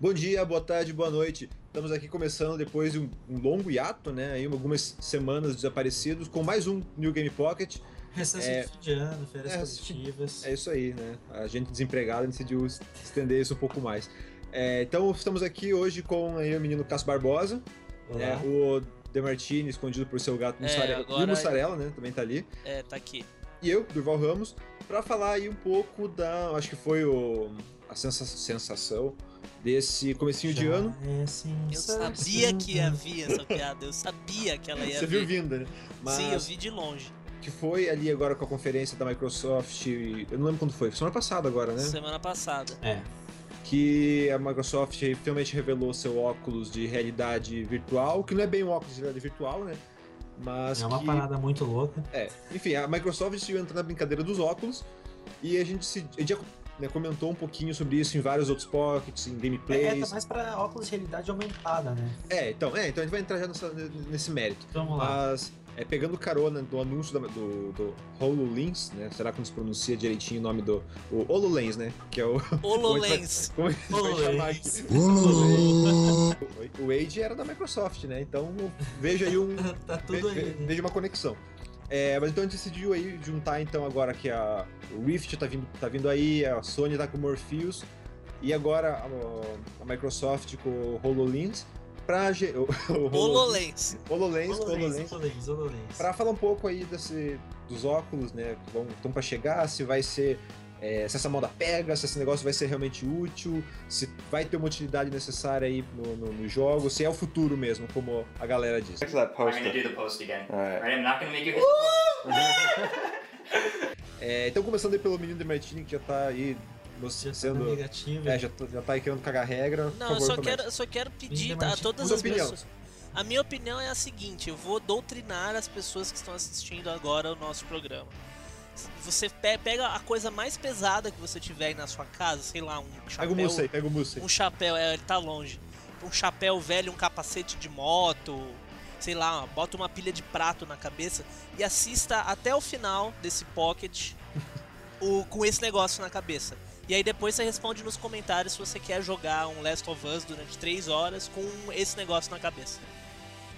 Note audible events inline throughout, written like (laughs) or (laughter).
Bom dia, boa tarde, boa noite. Estamos aqui começando depois de um, um longo hiato, né? Aí algumas semanas desaparecidos, com mais um New Game Pocket. Recesso É. de ano, férias É, positivas. É isso aí, né? A gente desempregado decidiu estender isso um pouco mais. É, então estamos aqui hoje com aí, o menino Cássio Barbosa, Olá. é, o Demartini, escondido por seu gato É, Mussarela. E agora- o Mussarela, né? Também tá ali. É, tá aqui. E eu, Durval Ramos, para falar aí um pouco da. Acho que foi o, a sensa- sensação desse comecinho de Já ano. É sim, Eu sabia que havia essa piada, eu sabia que ela ia Você viu vir. vindo, né? Mas Sim, eu vi de longe. que foi ali agora com a conferência da Microsoft. Eu não lembro quando foi, semana passada agora, né? Semana passada. É. Que a Microsoft finalmente revelou seu óculos de realidade virtual, que não é bem um óculos de realidade virtual, né? Mas É uma que, parada muito louca. É, enfim, a Microsoft decidiu entrar na brincadeira dos óculos e a gente, se, a gente né, comentou um pouquinho sobre isso em vários outros pockets, em É, gameplays. tá mais pra óculos de realidade aumentada, né? É, então, é, então a gente vai entrar já nessa- nesse mérito. Vamos lá. Mas, é, pegando carona do anúncio da- do, do HoloLens, né? Será que não se pronuncia direitinho o nome do. O HoloLens, né? Que é o. (laughs) HoloLens. Como HoloLens. chamar aqui? O o Age era da Microsoft, né? Então veja aí um. (laughs) tá tudo ve- aí. né? veja uma conexão. É, mas então a gente decidiu aí juntar então agora que a o Rift tá vindo, tá vindo aí, a Sony tá com o Morpheus e agora a, a Microsoft com o HoloLens (laughs) o HoloLens. HoloLens, HoloLens, HoloLens, HoloLens. Pra falar um pouco aí desse, dos óculos, né, que vão estão para chegar, se vai ser é, se essa moda pega, se esse negócio vai ser realmente útil, se vai ter uma utilidade necessária aí no, no, no jogo, se é o futuro mesmo, como a galera diz. Back to that I'm gonna do the post again. Right? I'm not gonna make you. (laughs) É, então começando aí pelo menino de Martini, que já tá aí Já tá sendo... negativa. É, já, tá- já tá aí querendo cagar regra. Não, eu favor, só comece. quero, eu só quero pedir a todas as opinião. pessoas. A minha opinião é a seguinte: eu vou doutrinar as pessoas que estão assistindo agora o nosso programa. Você pe- pega a coisa mais pesada que você tiver aí na sua casa, sei lá, um Pega o chapéu. mousse aí, pega o mousse aí. um chapéu, é, ele tá longe. Um chapéu velho, um capacete de moto, sei lá, bota uma pilha de prato na cabeça e assista até o final desse pocket (laughs) o, com esse negócio na cabeça. E aí depois você responde nos comentários se você quer jogar um Last of Us durante 3 horas com esse negócio na cabeça.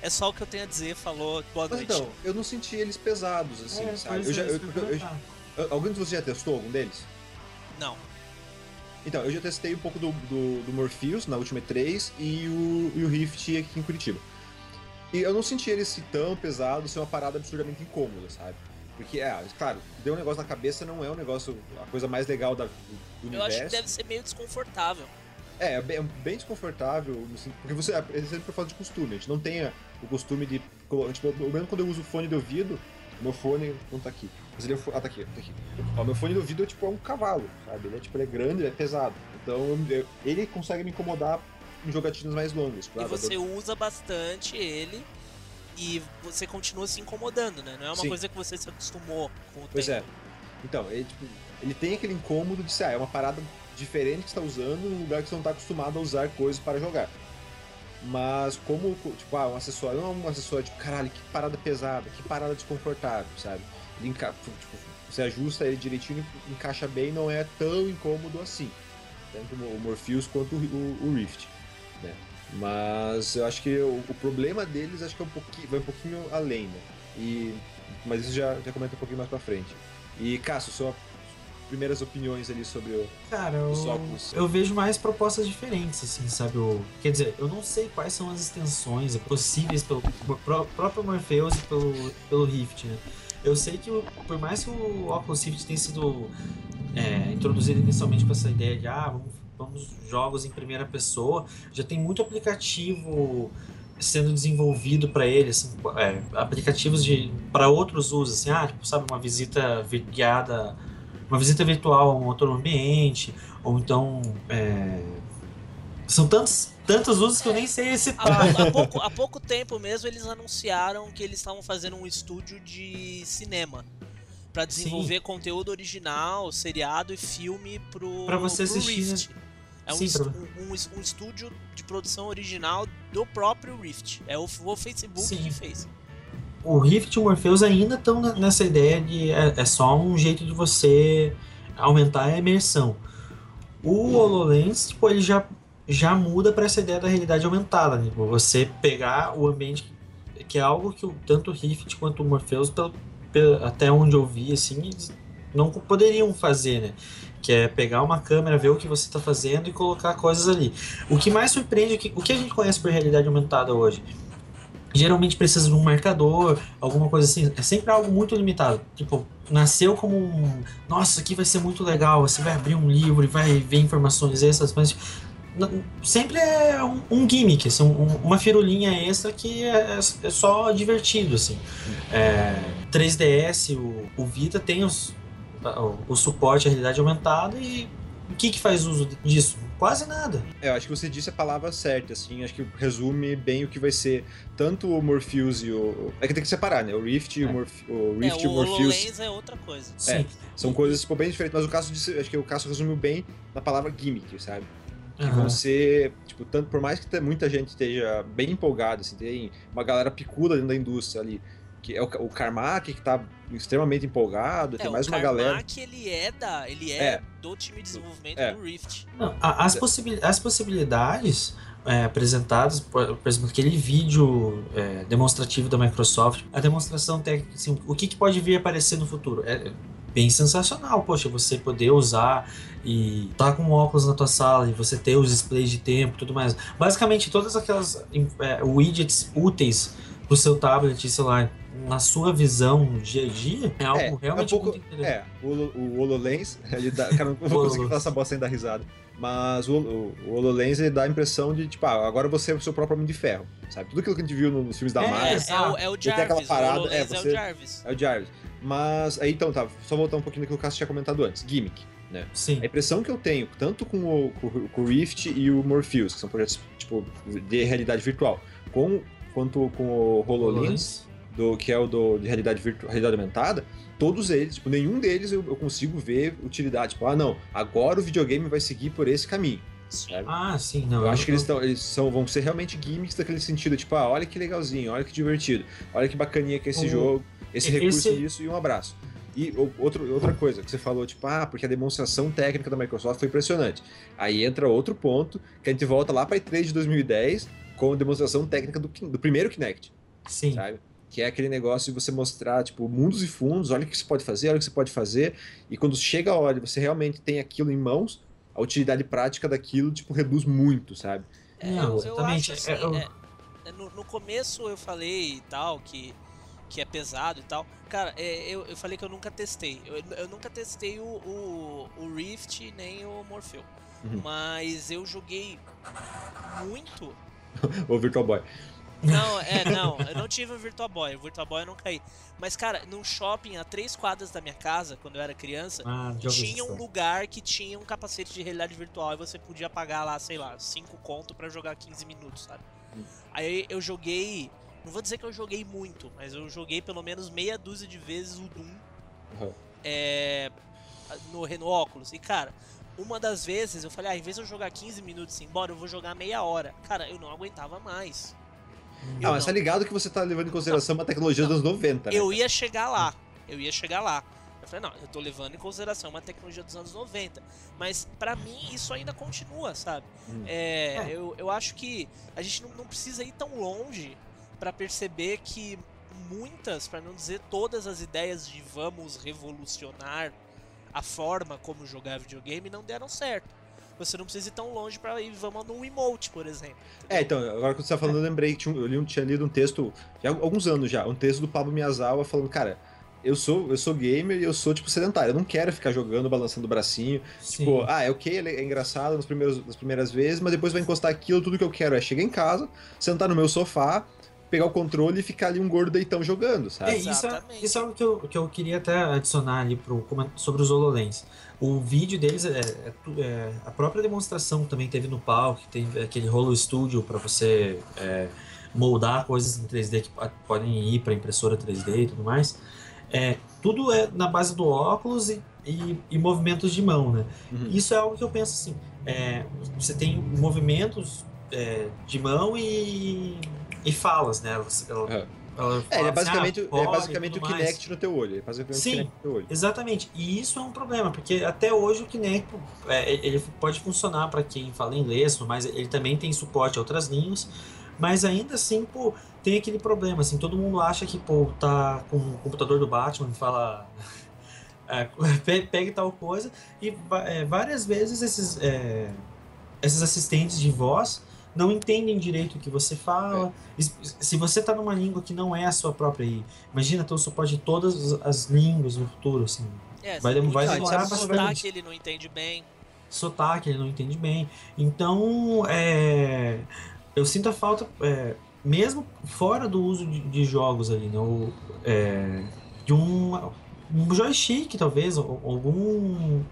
É só o que eu tenho a dizer, falou, boa Mas noite. então, eu não senti eles pesados, assim, É, sabe? Eu já, é, eu- eu eu- eu- eu- alguém de vocês já testou algum deles? Não. Então, eu já testei um pouco do, do, do Morpheus na última E3 e o, e o Rift aqui em Curitiba. E eu não senti ele assim tão pesado, ser uma parada absurdamente incômoda, sabe? Porque, é, claro, deu um negócio na cabeça não é um negócio, a coisa mais legal da, do, do Eu acho universo. que deve ser meio desconfortável. É, é bem, bem desconfortável, porque você, é sempre por falta de costume, a gente não tem a- o costume de, tipo, eu mesmo quando eu uso fone de ouvido, meu fone não tá aqui, mas ele é, ah, tá aqui, tá aqui. Ó, meu fone de ouvido é tipo é um cavalo, sabe, ele é tipo, ele é grande, ele é pesado, então eu- ele consegue me incomodar em jogatinas mais longas. E claro, você eu- usa bastante ele e você continua se incomodando, né? Não é uma Sim. coisa que você se acostumou com o Pois tempo. é, então, ele, tipo, ele tem aquele incômodo de ser, ah, é uma parada diferente que você tá usando num lugar que você não tá acostumado a usar coisas para jogar. Mas como, tipo, ah, um acessório, não é um acessório, tipo, caralho, que parada pesada, que parada desconfortável, sabe? Ele enca... tipo, você ajusta ele direitinho, encaixa bem, não é tão incômodo assim. Tanto o Morpheus quanto o, Rift, né? Mas eu acho que o, o problema deles acho que é um pouquinho, vai um pouquinho além, né? E, mas isso já, já comenta um pouquinho mais pra frente. E, Cássio, suas primeiras opiniões ali sobre o... Cara, Os eu, óculos. eu vejo mais propostas diferentes, assim, sabe? O, quer dizer, eu não sei quais são as extensões possíveis pelo pró- próprio Morpheus e pelo, pelo Rift, né? Eu sei que, por mais que o Oculus Rift tenha sido é, introduzido inicialmente com essa ideia de, ah, vamos, vamos jogos em primeira pessoa, já tem muito aplicativo sendo desenvolvido para ele, assim, é, aplicativos para outros usos, assim, ah, tipo, sabe, uma visita vi- guiada uma visita virtual a um outro ambiente, ou então. é, São tantos, tantos usos que eu nem sei citar. Há, há (laughs) pouco, há pouco tempo mesmo eles anunciaram que eles estavam fazendo um estúdio de cinema Pra desenvolver conteúdo original, seriado e filme pro, Pra você pro assistir, Rift. É um, Sim, est- pra- um, um- um estúdio de produção original do próprio Rift. É o, o Facebook Sim. que fez. O Rift e o Morpheus ainda estão nessa ideia de é, é só um jeito de você aumentar a imersão. O HoloLens, tipo, ele já já muda para essa ideia da realidade aumentada, né? Tipo, Você pegar o ambiente que é algo que o- tanto o Rift quanto o Morpheus, pelo- pelo- até onde eu vi, assim, não poderiam fazer, né? Que é pegar uma câmera, ver o que você está fazendo e colocar coisas ali. O que mais surpreende, é que- o que a gente conhece por realidade aumentada hoje? Geralmente precisa de um marcador, alguma coisa assim. É sempre algo muito limitado. Tipo, nasceu como um. Nossa, aqui vai ser muito legal. Você vai abrir um livro e vai ver informações mas n- sempre é um, um gimmick, assim, um- uma firulinha extra que é, é só divertido, assim. É, 3DS, o, o Vita tem os, o, o suporte à realidade aumentada e o que que faz uso disso? Quase nada. É, eu acho que você disse a palavra certa, assim, acho que resume bem o que vai ser tanto o Morpheus e o... É que tem que separar, né? O Rift e o, É. Morph... o É, Rift e o o Morpheus HoloLens é outra coisa. Sim. são coisas tipo, bem diferentes, mas o caso disse, acho que o caso resumiu bem na palavra gimmick, sabe? Que vão ser, tipo, tanto, por mais que muita gente esteja bem empolgada, assim, tem uma galera picuda dentro da indústria ali, que é o, o Carmack que tá extremamente empolgado, tem É, mais o uma galera. Carmack, ele é da, ele é, É. do time de desenvolvimento É. do Rift. Não, a- as, possibil- as possibilidades é, apresentadas, por, por exemplo, aquele vídeo é, demonstrativo da Microsoft, a demonstração técnica, assim, o que, que pode vir a aparecer no futuro? É bem sensacional, poxa, você poder usar e tá com óculos na tua sala e você ter os displays de tempo e tudo mais. Basicamente, todas aquelas é, widgets úteis pro seu tablet e celular na sua visão no dia a dia é algo É, é um realmente pouco. muito interessante. É, o, o HoloLens, (laughs) ele dá. Cara, não vou conseguir falar essa bosta sem dar risada. Mas o, o, o HoloLens ele dá a impressão de, tipo, ah, agora você é o seu próprio Homem de Ferro, sabe? Tudo aquilo que a gente viu nos filmes da É, Marvel É, é, o, é o tem aquela Jarvis, parada, o HoloLens é, é, você- o Jarvis. É o Jarvis. Mas aí então, tá, só voltar um pouquinho daquilo que o Cássio tinha comentado antes. Gimmick, né? Sim. A impressão que eu tenho, tanto com o, com, o- com o Rift e o Morpheus, que são projetos tipo de realidade virtual, com, quanto com o HoloLens, do, que é o do, de realidade, virtu, realidade aumentada, todos eles, tipo, nenhum deles eu, eu consigo ver utilidade. Tipo, ah, não, agora o videogame vai seguir por esse caminho. Sabe? Ah, sim, não. eu acho que eles, tão, eles são, vão ser realmente gimmicks daquele sentido, tipo, ah, olha que legalzinho, olha que divertido, olha que bacaninha que é esse O- jogo, esse esse- recurso nisso e um abraço. E outro, outra coisa que você falou, tipo, ah, porque a demonstração técnica da Microsoft foi impressionante. Aí entra outro ponto, que a gente volta lá para E3 de 2010, com a demonstração técnica do, do primeiro Kinect, Sim. sabe? Que é aquele negócio de você mostrar, tipo, mundos e fundos, olha o que você pode fazer, olha o que você pode fazer, e quando chega a hora e você realmente tem aquilo em mãos, a utilidade prática daquilo, tipo, reduz muito, sabe? É, Não, eu, eu exatamente, acho é, assim, eu- é, é, no, no começo eu falei e tal, que, que é pesado e tal. Cara, é, eu, eu falei que eu nunca testei. Eu, eu nunca testei o, o, o Rift nem o Morpheu. Uhum. Mas eu joguei muito. (laughs) O Virtual Boy. Não, (laughs) é, não, eu não tive o Virtual Boy. O Virtual Boy eu não caí. Mas, cara, num shopping a três quadras da minha casa, quando eu era criança, Ah, tinha um lugar que tinha um capacete de realidade virtual e você podia pagar lá, sei lá, 5 conto pra jogar 15 minutos, sabe? Hum. Aí eu joguei, não vou dizer que eu joguei muito, mas eu joguei pelo menos meia dúzia de vezes o Doom Uhum. é, no, no óculos. E cara, uma das vezes eu falei, ah, em vez de eu jogar 15 minutos e ir embora, eu vou jogar meia hora. Cara, eu não aguentava mais. Eu Ah, mas não. tá ligado que você tá levando em consideração uma tecnologia dos anos 90, né? Eu ia chegar lá. Eu ia chegar lá. Eu falei, não, eu tô levando em consideração uma tecnologia dos anos 90. Mas pra mim isso ainda continua, sabe? Hum. É, É. Eu, eu acho que a gente não, não precisa ir tão longe pra perceber que muitas, pra não dizer todas as ideias de vamos revolucionar a forma como jogar videogame não deram certo. Você não precisa ir tão longe pra ir, vamos no emote, por exemplo. É, então, agora que você tá falando, eu lembrei que um- eu li um- tinha lido um texto, já há alguns anos já, um texto do Pablo Miyazawa falando, cara, eu sou, eu sou gamer e eu sou, tipo, sedentário, eu não quero ficar jogando, balançando o bracinho, Sim. Tipo, ah, é ok, é é engraçado nas primeiras, nas primeiras vezes, mas depois vai encostar aquilo, tudo que eu quero é chegar em casa, sentar no meu sofá, pegar o controle e ficar ali um gordo deitão jogando, É, sabe? isso, é, isso é algo que eu, que eu queria até adicionar ali pro, sobre os HoloLens. O vídeo deles é, é é- a própria demonstração também teve no palco, tem aquele Holo Studio para você é, moldar coisas em 3D que po- podem ir para impressora 3D e tudo mais. É, tudo é na base do óculos e, e- e movimentos de mão, né? Uhum. Isso é algo que eu penso assim. é, você tem movimentos é, de mão e, e falas, né? Você- ela- É. Ela É, ele é assim, basicamente, ah, ele é pode, basicamente o mais. Kinect no teu olho. É basicamente Sim. o Kinect no teu olho. Exatamente. E isso é um problema, porque até hoje o Kinect é, ele pode funcionar para quem fala inglês, mas ele também tem suporte a outras línguas. Mas ainda assim, pô, tem aquele problema, assim, todo mundo acha que, pô, tá com o computador do Batman e fala. (laughs) é, pe- pegue tal coisa, e é, várias vezes esses, é, esses assistentes de voz não entendem direito o que você fala. Es- Se você tá numa língua que não é a sua própria aí, imagina ter o suporte de todas as línguas no futuro, assim. É, Vai demorar sotaque bastante. ele não entende bem. sotaque, ele não entende bem. Então, é, eu sinto a falta, é, mesmo fora do uso de, de jogos ali, né? O, é, de um, um joystick, talvez, ou algum,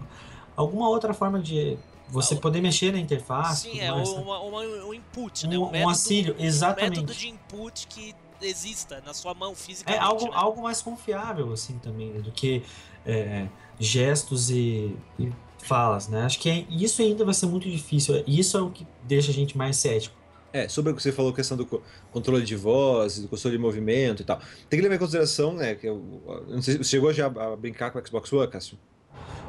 alguma outra forma de você poder mexer na interface. Sim, tudo é mais, né? uma, uma- um input, um, né? um método, auxílio, um exatamente. método de input que exista na sua mão É fisicamente. algo, né? algo mais confiável, assim, também, né, do que é, gestos e, e falas, né? Acho que é- isso ainda vai ser muito difícil. Isso é o que deixa a gente mais cético. É, sobre o que você falou, questão do co- controle de voz, do controle de movimento e tal. Tem que levar em consideração, né, que eu, eu não sei, você chegou já a brincar com o Xbox One, Cássio?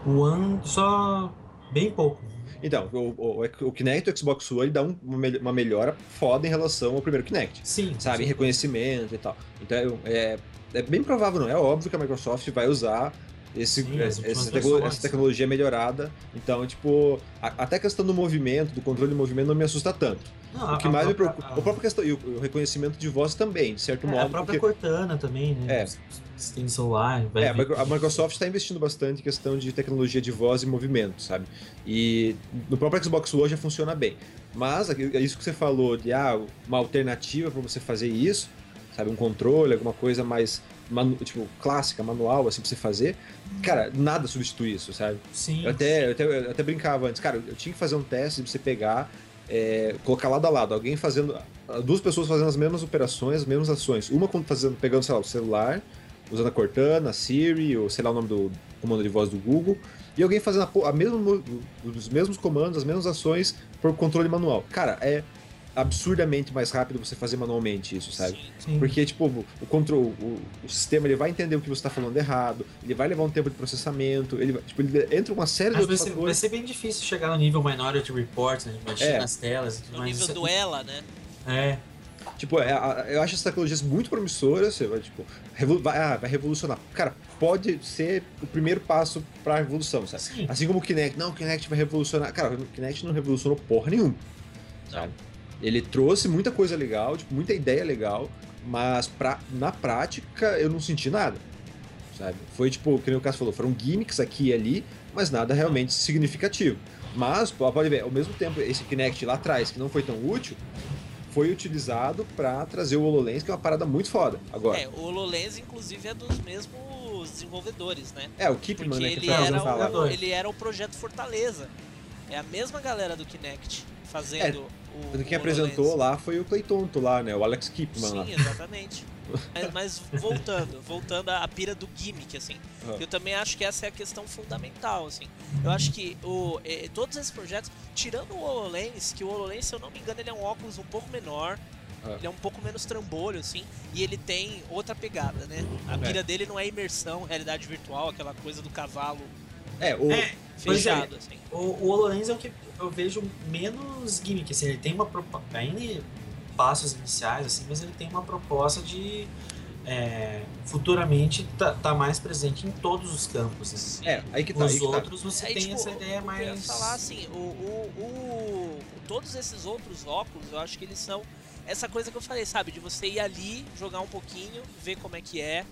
O One só bem pouco. Então, o, o, o Kinect e o Xbox One ele dá um- uma, mel- uma melhora foda em relação ao primeiro Kinect, Sim, sabe? Sim. reconhecimento e tal. Então, é, é bem provável, não é óbvio que a Microsoft vai usar esse, Sim, as essa, últimas tecno- versões. essa tecnologia melhorada. Então, tipo, a- até a questão do movimento, do controle de movimento não me assusta tanto. Não, O que a- mais a me própria- preocupa, a- a própria questão, e o, reconhecimento de voz também, de certo é, modo. a própria porque- Cortana também, né? É. Tem celular, vai É, a Microsoft está investindo bastante em questão de tecnologia de voz e movimento, sabe? E no próprio Xbox One já funciona bem. Mas aqui- é isso que você falou de ah, uma alternativa para você fazer isso, sabe? Um controle, alguma coisa mais manu- tipo clássica, manual, assim, pra você fazer. Cara, nada substitui isso, sabe? Sim. Eu até, eu até, eu até brincava antes, cara, eu tinha que fazer um teste de você pegar, é, colocar lado a lado, alguém fazendo. Duas pessoas fazendo as mesmas operações, as mesmas ações. Uma fazendo, pegando, sei lá, o celular, usando a Cortana, a Siri, ou sei lá o nome do comando de voz do Google, e alguém fazendo a, a mesma, mo- os mesmos comandos, as mesmas ações por controle manual. Cara, é absurdamente mais rápido você fazer manualmente isso, sabe? Sim. Sim. Porque, tipo, o controle, o, o sistema ele vai entender o que você está falando errado, ele vai levar um tempo de processamento, ele, vai- tipo, ele entra uma série de Mas vai outros ser, vai fatores. ser bem difícil chegar no nível Minority Report, né? De mexer É. nas telas e tudo No mais. nível Isso do ela, né? É, Tipo, é, a- eu acho essas tecnologias muito promissoras, você vai, tipo, revolu- vai, ah, vai revolucionar. Cara, pode ser o primeiro passo pra revolução, sabe? sim. Assim como o Kinect, não, o Kinect vai revolucionar. Cara, o Kinect não revolucionou porra nenhuma, sabe? Ele trouxe muita coisa legal, tipo, muita ideia legal, mas pra, na prática eu não senti nada, sabe? Foi tipo, que nem o Cássio falou, foram gimmicks aqui e ali, mas nada realmente significativo. Mas, pode ver, ao mesmo tempo, esse Kinect lá atrás, que não foi tão útil, foi utilizado pra trazer o HoloLens, que é uma parada muito foda. Agora, É, o HoloLens, inclusive, é dos mesmos desenvolvedores, né? é, o Keepman, Porque né, que ele era, o, falar. ele era o projeto Fortaleza. É a mesma galera do Kinect fazendo o. Quem o É, apresentou lá foi o Claytonto lá, né, o Alex Keepman lá. Sim, exatamente. (laughs) mas, mas voltando, voltando à pira do gimmick, assim. Aham. Eu também acho que essa é a questão fundamental, assim. Eu acho que o, eh, todos esses projetos, tirando o HoloLens, que o HoloLens, se eu não me engano, ele é um óculos um pouco menor, Ah. ele é um pouco menos trambolho, assim, e ele tem outra pegada, né? A É. pira dele não é imersão, realidade virtual, aquela coisa do cavalo É, o, É, Pois é. fechado, assim. O, o HoloLens é o que eu vejo menos gimmick, assim, ele tem uma proposta, ainda passos iniciais, assim, mas ele tem uma proposta de é, futuramente tá, tá mais presente em todos os campos. Assim. é, aí que tá, aí Os que tá. outros você Aí, tem tipo, essa ideia o que eu ia mais. falar assim, o, o, o- todos esses outros óculos, eu acho que eles são essa coisa que eu falei, sabe? De você ir ali, jogar um pouquinho, ver como é que é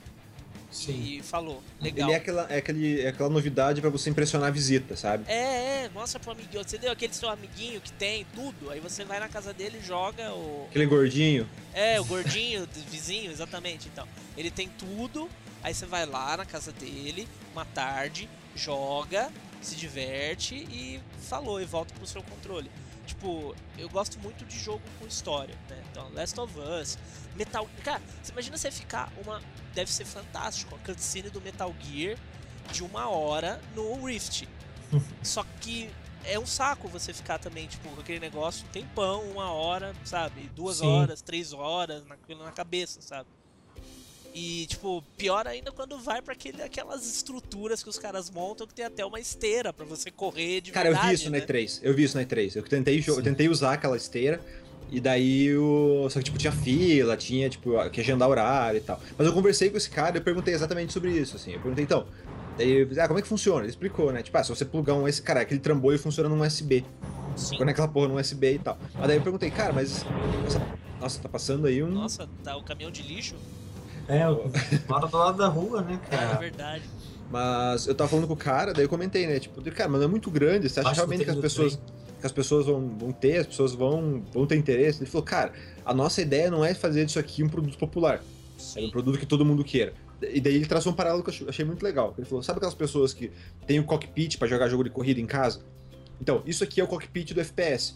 Sim. e falou. Legal. Ele é aquela, é aquele, é aquela novidade pra você impressionar a visita, sabe? É, é, mostra pro amiguinho. Você deu aquele seu amiguinho que tem tudo, aí você vai na casa dele e joga o. Aquele gordinho. É, o gordinho, (laughs) vizinho, exatamente. Então, ele tem tudo, aí você vai lá na casa dele, uma tarde, joga, se diverte e falou, e volta pro seu controle. Tipo, eu gosto muito de jogo com história, né? Então, Last of Us, Metal Cara, você imagina você ficar uma. Deve ser fantástico, a cutscene do Metal Gear de uma hora no Rift. (laughs) Só que é um saco você ficar também, tipo, com aquele negócio, tempão, uma hora, sabe? Duas Sim. horas, três horas, naquilo na cabeça, sabe? E, tipo, pior ainda quando vai pra aquele, aquelas estruturas que os caras montam que tem até uma esteira pra você correr de Cara, eu verdade, vi isso né? na E3. Eu vi isso na E3. Eu tentei, eu tentei usar aquela esteira. E daí o. Só que, tipo, tinha fila, tinha, tipo, que agendar horário e tal. Mas eu conversei com esse cara e eu perguntei exatamente sobre isso, assim. Eu perguntei, então. Daí, ah, como é que funciona? Ele explicou, né? Tipo, ah, se você plugar um esse cara, aquele trambolho funciona num USB. Sim. Conecta aquela porra num USB e tal. Mas daí eu perguntei, cara, mas. Nossa, tá passando aí um. Nossa, tá o caminhão de lixo? É, o- mora do lado da rua, né, É cara? verdade. Mas eu tava falando com o cara, daí eu comentei, né? Tipo, cara, mas não é muito grande. Você acha Acho realmente que as tem pessoas. Que as pessoas vão, vão ter, as pessoas vão, vão ter interesse. Ele falou, cara, a nossa ideia não é fazer disso aqui um produto popular. É um Sim. produto que todo mundo queira. E daí ele traçou um paralelo que eu achei- achei muito legal. Ele falou: sabe aquelas pessoas que têm o cockpit pra jogar jogo de corrida em casa? Então, isso aqui é o cockpit do FPS.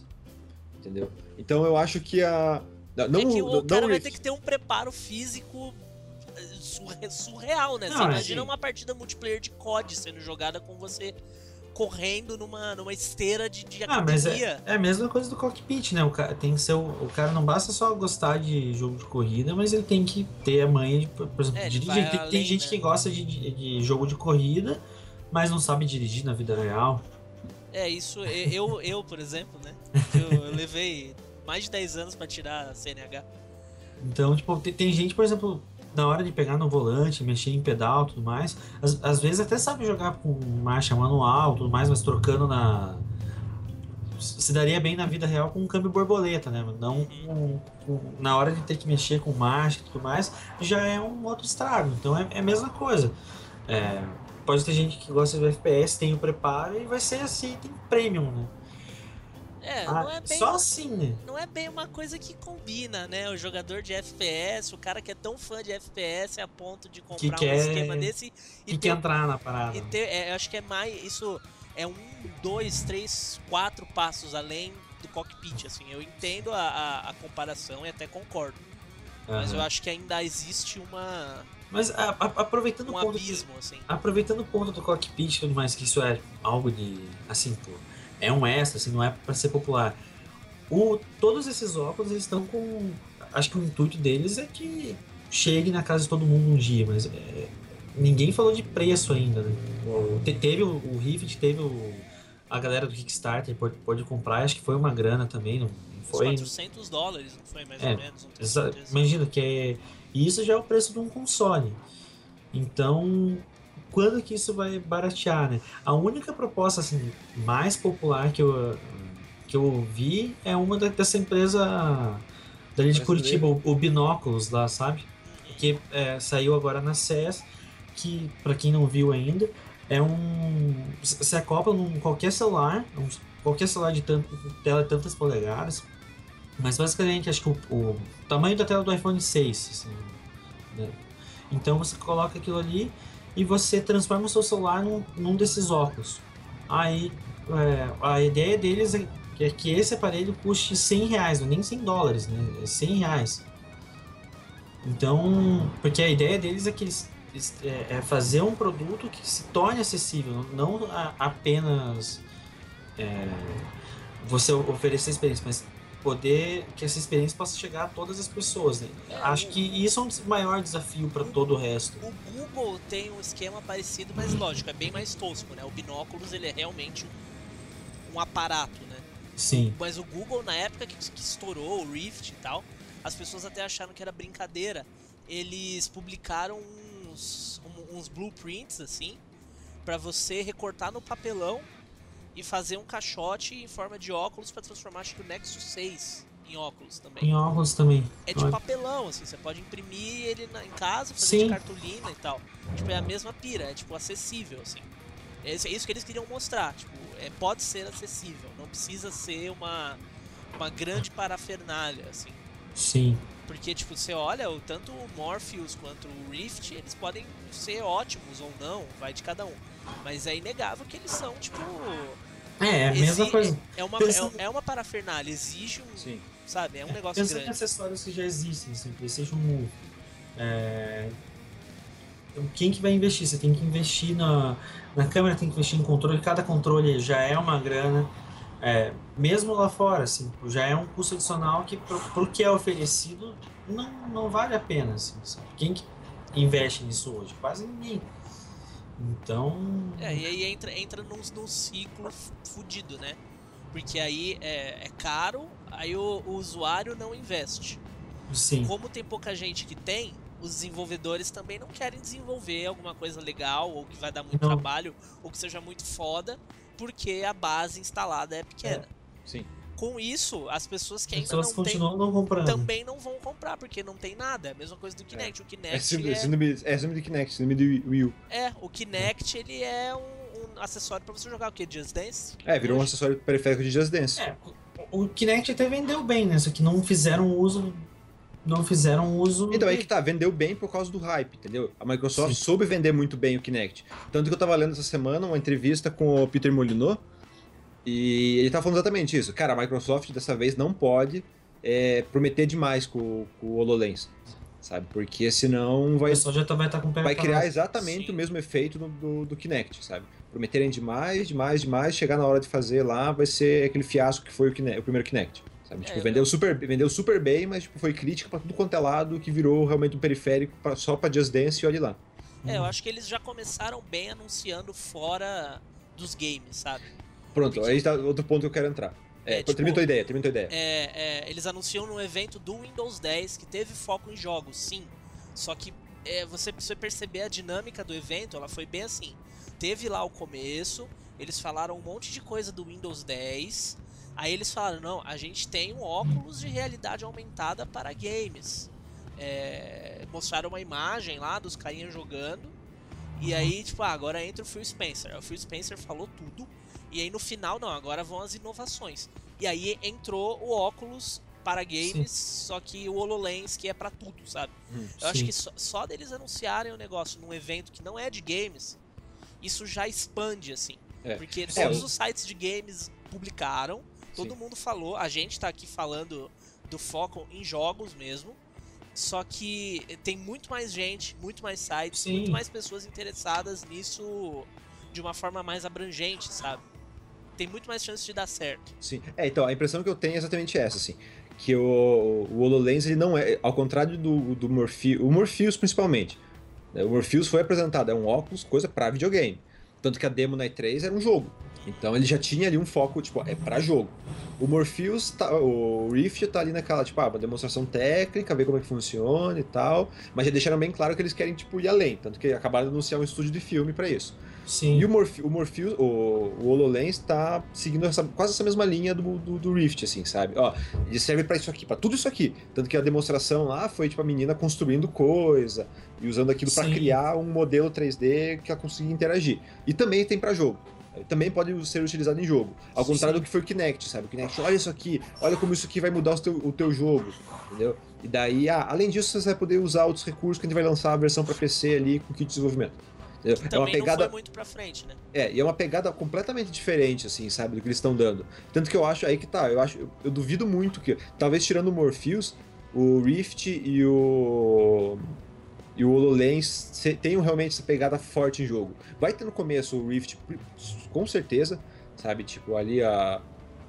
Entendeu? Então eu acho que a. Não, é que o não- cara não- vai ter que ter um preparo físico surreal, né? Você Não, é imagina assim. uma partida multiplayer de COD sendo jogada com você correndo numa, numa esteira de, de Ah, mas é, é a mesma coisa do cockpit, né? O cara, tem que ser o, o cara não basta só gostar de jogo de corrida, mas ele tem que ter a manha de, por exemplo, É, dirigir. Tem, tem além, gente né? que gosta de, de- de jogo de corrida, mas não sabe dirigir na vida real. É, isso, eu, eu por exemplo, né? (laughs) Eu, eu levei mais de 10 anos pra tirar a CNH. Então, tipo, tem, tem gente, por exemplo, na hora de pegar no volante, mexer em pedal tudo mais, às, às vezes até sabe jogar com marcha manual tudo mais, mas trocando na. Se daria bem na vida real com um câmbio borboleta, né? Não com- com- na hora de ter que mexer com marcha e tudo mais, já é um outro estrago. Então é, é a mesma coisa. É, pode ter gente que gosta de FPS, tem o preparo e vai ser assim, tem premium, né? É, Ah, não é bem. só assim, né? Não é bem uma coisa que combina, né? O jogador de FPS, o cara que é tão fã de FPS a ponto de comprar um quer- esquema desse e Que ter quer entrar na parada. E ter, é, eu acho que é mais. Isso é um, dois, três, quatro passos além do cockpit, assim. Eu entendo a, a, a comparação e até concordo. Mas Aham. eu acho que ainda existe uma, Mas a- a- aproveitando um o ponto que- abismo, assim. aproveitando o ponto do cockpit e tudo mais, que isso é algo de. Assim, pô, é um extra, assim, não é pra ser popular. O, todos esses óculos eles estão com. Acho que o intuito deles é que chegue na casa de todo mundo um dia, mas é, ninguém falou de preço ainda, né? O- te- teve o, o Rift, teve o, a galera do Kickstarter pode, pode comprar, acho que foi uma grana também, não não Uns foi? 400 dólares, não foi mais É, ou menos? Imagina que é. Isso já é o preço de um console. Então, quando que isso vai baratear, né? A única proposta assim, mais popular que eu, que eu vi é uma da- dessa empresa dali de. Curitiba, o, o Binóculos lá, sabe? Que é, saiu agora na CES, que pra quem não viu ainda, é um. Você acopla num qualquer celular, um- qualquer celular de tanto, tela de tantas polegadas, mas basicamente acho que o, o tamanho da tela do iPhone 6, assim, né? Então você coloca aquilo ali e você transforma o seu celular num, num desses óculos. Aí é, a ideia deles é que, é que esse aparelho custe 100 reais, não é nem 100 dólares, né? É 100 reais. Então, porque a ideia deles é que eles é, é fazer um produto que se torne acessível, não apenas é, você oferecer experiência, mas poder que essa experiência possa chegar a todas as pessoas. Né? É, Acho o- que isso é um maior desafio para todo o resto. O Google tem um esquema parecido, mas lógico, é bem mais tosco, né? O binóculos ele é realmente um, um aparato, né? Sim, Mas o Google, na época que, que estourou o Rift e tal, as pessoas até acharam que era brincadeira. Eles publicaram uns, uns blueprints, assim, pra você recortar no papelão e fazer um caixote em forma de óculos pra transformar, acho que o Nexus 6 em óculos também. em óculos também. É de papelão, assim, você pode imprimir ele na- em casa, fazer Sim. de cartolina e tal. Tipo, é a mesma pira, é tipo acessível, assim. É isso, é que eles queriam mostrar, tipo, é, pode ser acessível, não precisa ser uma, uma grande parafernália, assim. Sim. Porque, tipo, você olha, tanto o Morpheus quanto o Rift, eles podem ser ótimos ou não, vai de cada um. Mas é inegável que eles são, tipo. É, é a mesma coisa. É uma, Pensando- é, é uma parafernália, exige um. Sim. Sabe? É um negócio Pensando em grande. acessórios que já existem, assim, PlayStation Move. É... Quem que vai investir? Você tem que investir na, na câmera, tem que investir em controle. Cada controle já é uma grana. É, mesmo lá fora, assim, já é um custo adicional que pro, pro que é oferecido não, não vale a pena, assim? Quem que investe nisso hoje? Quase ninguém. Então. É, e aí entra, entra num, num ciclo fudido, né? Porque aí é, é caro, aí o, o usuário não investe. Sim. Como tem pouca gente que tem, os desenvolvedores também não querem desenvolver alguma coisa legal, ou que vai dar muito Não. trabalho, ou que seja muito foda, porque a base instalada é pequena. Sim. Com isso, as pessoas que As ainda pessoas não têm continuam não comprando. também não vão comprar, porque não tem nada. É a mesma coisa do Kinect. O É Kinect síndrome, é, síndrome, é síndrome de Kinect, síndrome de Wii U. é, o Kinect ele é um, um acessório pra você jogar o que? Just Dance? É, virou um acessório periférico de Just Dance. É, o o Kinect até vendeu bem, né? Só que não fizeram uso. Não fizeram uso. Então aí que tá, vendeu bem por causa do hype, entendeu? A Microsoft Sim. soube vender muito bem o Kinect. Tanto que eu tava lendo essa semana uma entrevista com o Peter Molyneux, e ele tava falando exatamente isso. Cara, a Microsoft dessa vez não pode é, prometer demais com, com o HoloLens, sabe? Porque senão O vai, pessoal já tá- vai estar com o pé vai criar exatamente Sim. o mesmo efeito do, do, do Kinect, sabe? Prometerem demais, demais, demais, chegar na hora de fazer lá, vai ser aquele fiasco que foi o, Kinect, o primeiro Kinect. Sabe? Tipo, É, vendeu, super, vendeu super bem, mas tipo, foi crítica pra tudo quanto é lado, que virou realmente um periférico pra- só pra Just Dance e olhe lá. É, eu acho que eles já começaram bem anunciando fora dos games, sabe? Pronto, aí tá outro ponto que eu quero entrar. É, tipo, termina tua ideia, termina tua ideia. É, é, eles anunciam no evento do Windows 10 que teve foco em jogos, sim. Só que é, você precisa perceber a dinâmica do evento, ela foi bem assim. Teve lá o começo, eles falaram um monte de coisa do Windows 10. Aí eles falaram, não, a gente tem um óculos de realidade aumentada para games. É, mostraram uma imagem lá dos carinhas jogando. E aí, tipo, ah, agora entra o Phil Spencer. O Phil Spencer falou tudo. E aí no final, não, agora vão as inovações. E aí entrou o óculos para games, só que o HoloLens que é para tudo, sabe? Hum, Eu acho Sim. que só, só deles anunciarem o negócio num evento que não é de games, isso já expande, assim. É. Porque É, todos os sites de games publicaram, todo Sim. mundo falou, a gente tá aqui falando do foco em jogos mesmo. Só que tem muito mais gente, muito mais sites, Sim. muito mais pessoas interessadas nisso de uma forma mais abrangente, sabe? Tem muito mais chance de dar certo. Sim. É, então, a impressão que eu tenho é exatamente essa, assim. Que o, o HoloLens, ele não é, ao contrário do, do Morpheus, o Morpheus principalmente. né, O Morpheus foi apresentado, é um óculos, coisa pra videogame. Tanto que a demo na E3 era um jogo. Então ele já tinha ali um foco, tipo, é pra jogo. O Morpheus, tá, o Rift tá ali naquela, tipo, ah, uma demonstração técnica, ver como é que funciona e tal. Mas já deixaram bem claro que eles querem, tipo, ir além. Tanto que acabaram de anunciar um estúdio de filme pra isso. Sim. E o, Morphe o Morpheus, o, o HoloLens tá seguindo essa- quase essa mesma linha do, do, do Rift, assim, sabe? Ó, ele serve pra isso aqui, pra tudo isso aqui. Tanto que a demonstração lá foi, tipo, a menina construindo coisa e usando aquilo pra Sim. criar um modelo 3D que ela conseguia interagir. E também tem pra jogo. Também pode ser utilizado em jogo. Ao Sim. contrário do que foi o Kinect, sabe? O Kinect, olha isso aqui, olha como isso aqui vai mudar o teu, o teu jogo, entendeu? E daí, ah, além disso, você vai poder usar outros recursos que a gente vai lançar a versão pra PC ali com kit de desenvolvimento. É uma pegada não foi muito pra frente, né? é, e é uma pegada completamente diferente, assim, sabe, do que eles estão dando. Tanto que eu acho, aí que tá, eu acho, eu, eu duvido muito que, talvez tirando o Morpheus, o Rift e o. E o HoloLens tenham realmente essa pegada forte em jogo. Vai ter no começo o Rift, com certeza, sabe? Tipo, ali a.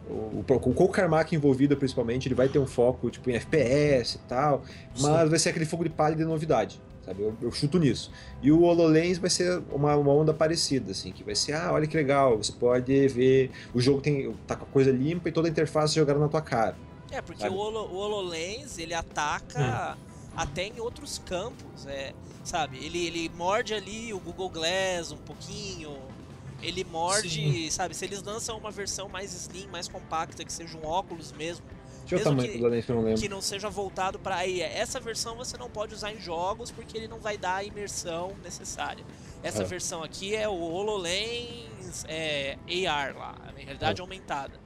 O, com o Carmack envolvido, principalmente, ele vai ter um foco tipo, em FPS e tal, mas Sim. vai ser aquele fogo de palha de novidade, sabe? Eu, eu chuto nisso. E o HoloLens vai ser uma, uma onda parecida, assim, que vai ser, ah, olha que legal, você pode ver, o jogo tem, tá com a coisa limpa e toda a interface jogada na tua cara. É, porque Sabe? o, Holo, o HoloLens, ele ataca até em outros campos, é, sabe? Ele, ele morde ali o Google Glass um pouquinho, ele morde, Sim. sabe? Se eles lançam uma versão mais slim, mais compacta, que seja um óculos mesmo, Deixa Mesmo tamanho que- do HoloLens que eu não lembro. que não seja voltado para aí, essa versão você não pode usar em jogos porque ele não vai dar a imersão necessária. Essa É. versão aqui é o HoloLens é, AR lá, a realidade É. aumentada.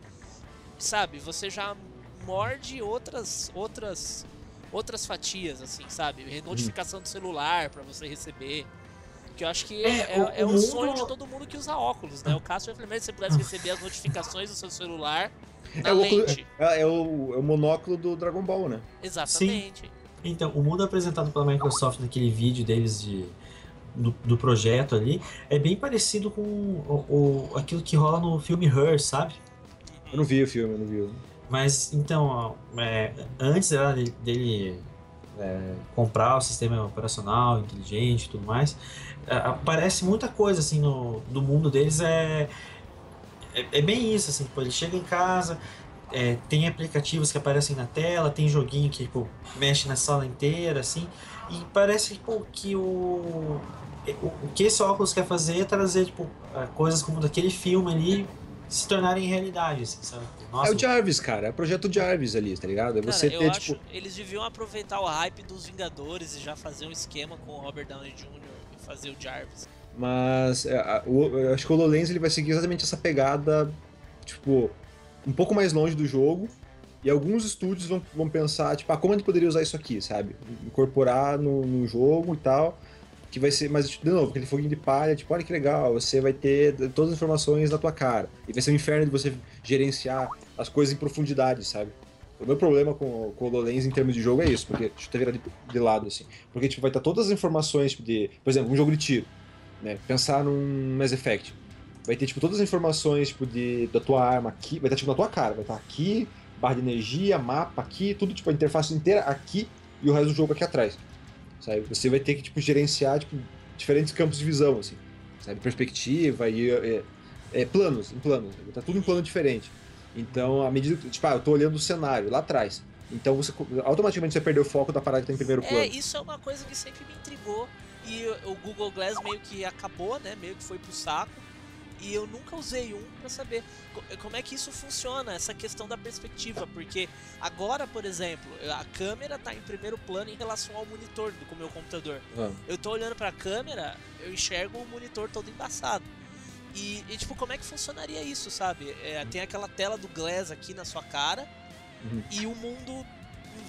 Sabe, você já morde outras outras outras fatias assim, sabe? Notificação do celular para você receber. Que eu acho que é, É, o- é o o mundo- sonho de todo mundo que usa óculos, né? O Cássio primeiro se você pudesse receber as notificações do seu celular na É o, óculos- é, é o, é o monóculo do Dragon Ball, né? Exatamente. Então, o mundo apresentado pela Microsoft naquele vídeo deles de, do, do projeto ali é bem parecido com o, o- aquilo que rola no filme Her, sabe? Eu não vi o filme, eu não vi. o- Mas então, é, antes era de- dele é, comprar o sistema operacional inteligente e tudo mais, é, aparece muita coisa assim no, no mundo deles. É, é, é bem isso, assim, tipo, ele chega em casa, é, tem aplicativos que aparecem na tela, tem joguinho que tipo, mexe na sala inteira, assim, e parece tipo, que o, o, o que esse óculos quer fazer é trazer tipo, coisas como daquele filme ali se tornarem realidade, assim, sabe? Nossa, é o Jarvis, cara. É o projeto Jarvis ali, tá ligado? É cara, você eu ter, acho, tipo. Eles deviam aproveitar o hype dos Vingadores e já fazer um esquema com o Robert Downey Jr. e fazer o Jarvis. Mas é, eu acho que o HoloLens ele vai seguir exatamente essa pegada, tipo, um pouco mais longe do jogo. E alguns estúdios vão, vão pensar, tipo, ah, como a gente poderia usar isso aqui, sabe? Incorporar no, no jogo e tal que vai ser, mas de novo, aquele foguinho de palha, tipo, olha que legal, você vai ter todas as informações na tua cara. E vai ser um inferno de você gerenciar as coisas em profundidade, sabe? O meu problema com, com o HoloLens em termos de jogo é isso, porque, deixa eu até virar de, de lado, assim, porque, tipo, vai estar todas as informações tipo, de, por exemplo, um jogo de tiro, né, pensar num Mass Effect, vai ter, tipo, todas as informações, tipo, de, da tua arma aqui, vai estar, tipo, na tua cara, vai estar aqui, barra de energia, mapa aqui, tudo, tipo, a interface inteira aqui e o resto do jogo aqui atrás sabe? Você vai ter que, tipo, gerenciar, tipo, diferentes campos de visão, assim, sabe? Perspectiva e é, é, planos, em planos, tá tudo em plano diferente. Então, à medida que, tipo, ah, eu tô olhando o cenário lá atrás, então você automaticamente você perdeu o foco da parada que tá em primeiro plano. É, isso é uma coisa que sempre me intrigou e o Google Glass meio que acabou, né? Meio que foi pro saco e eu nunca usei um para saber como é que isso funciona, essa questão da perspectiva, porque agora, por exemplo, a câmera tá em primeiro plano em relação ao monitor do meu computador. Ah. Eu tô olhando para a câmera, eu enxergo o monitor todo embaçado. E, e, tipo, como é que funcionaria isso, sabe? É, tem aquela tela do Glass aqui na sua cara uhum. e o mundo.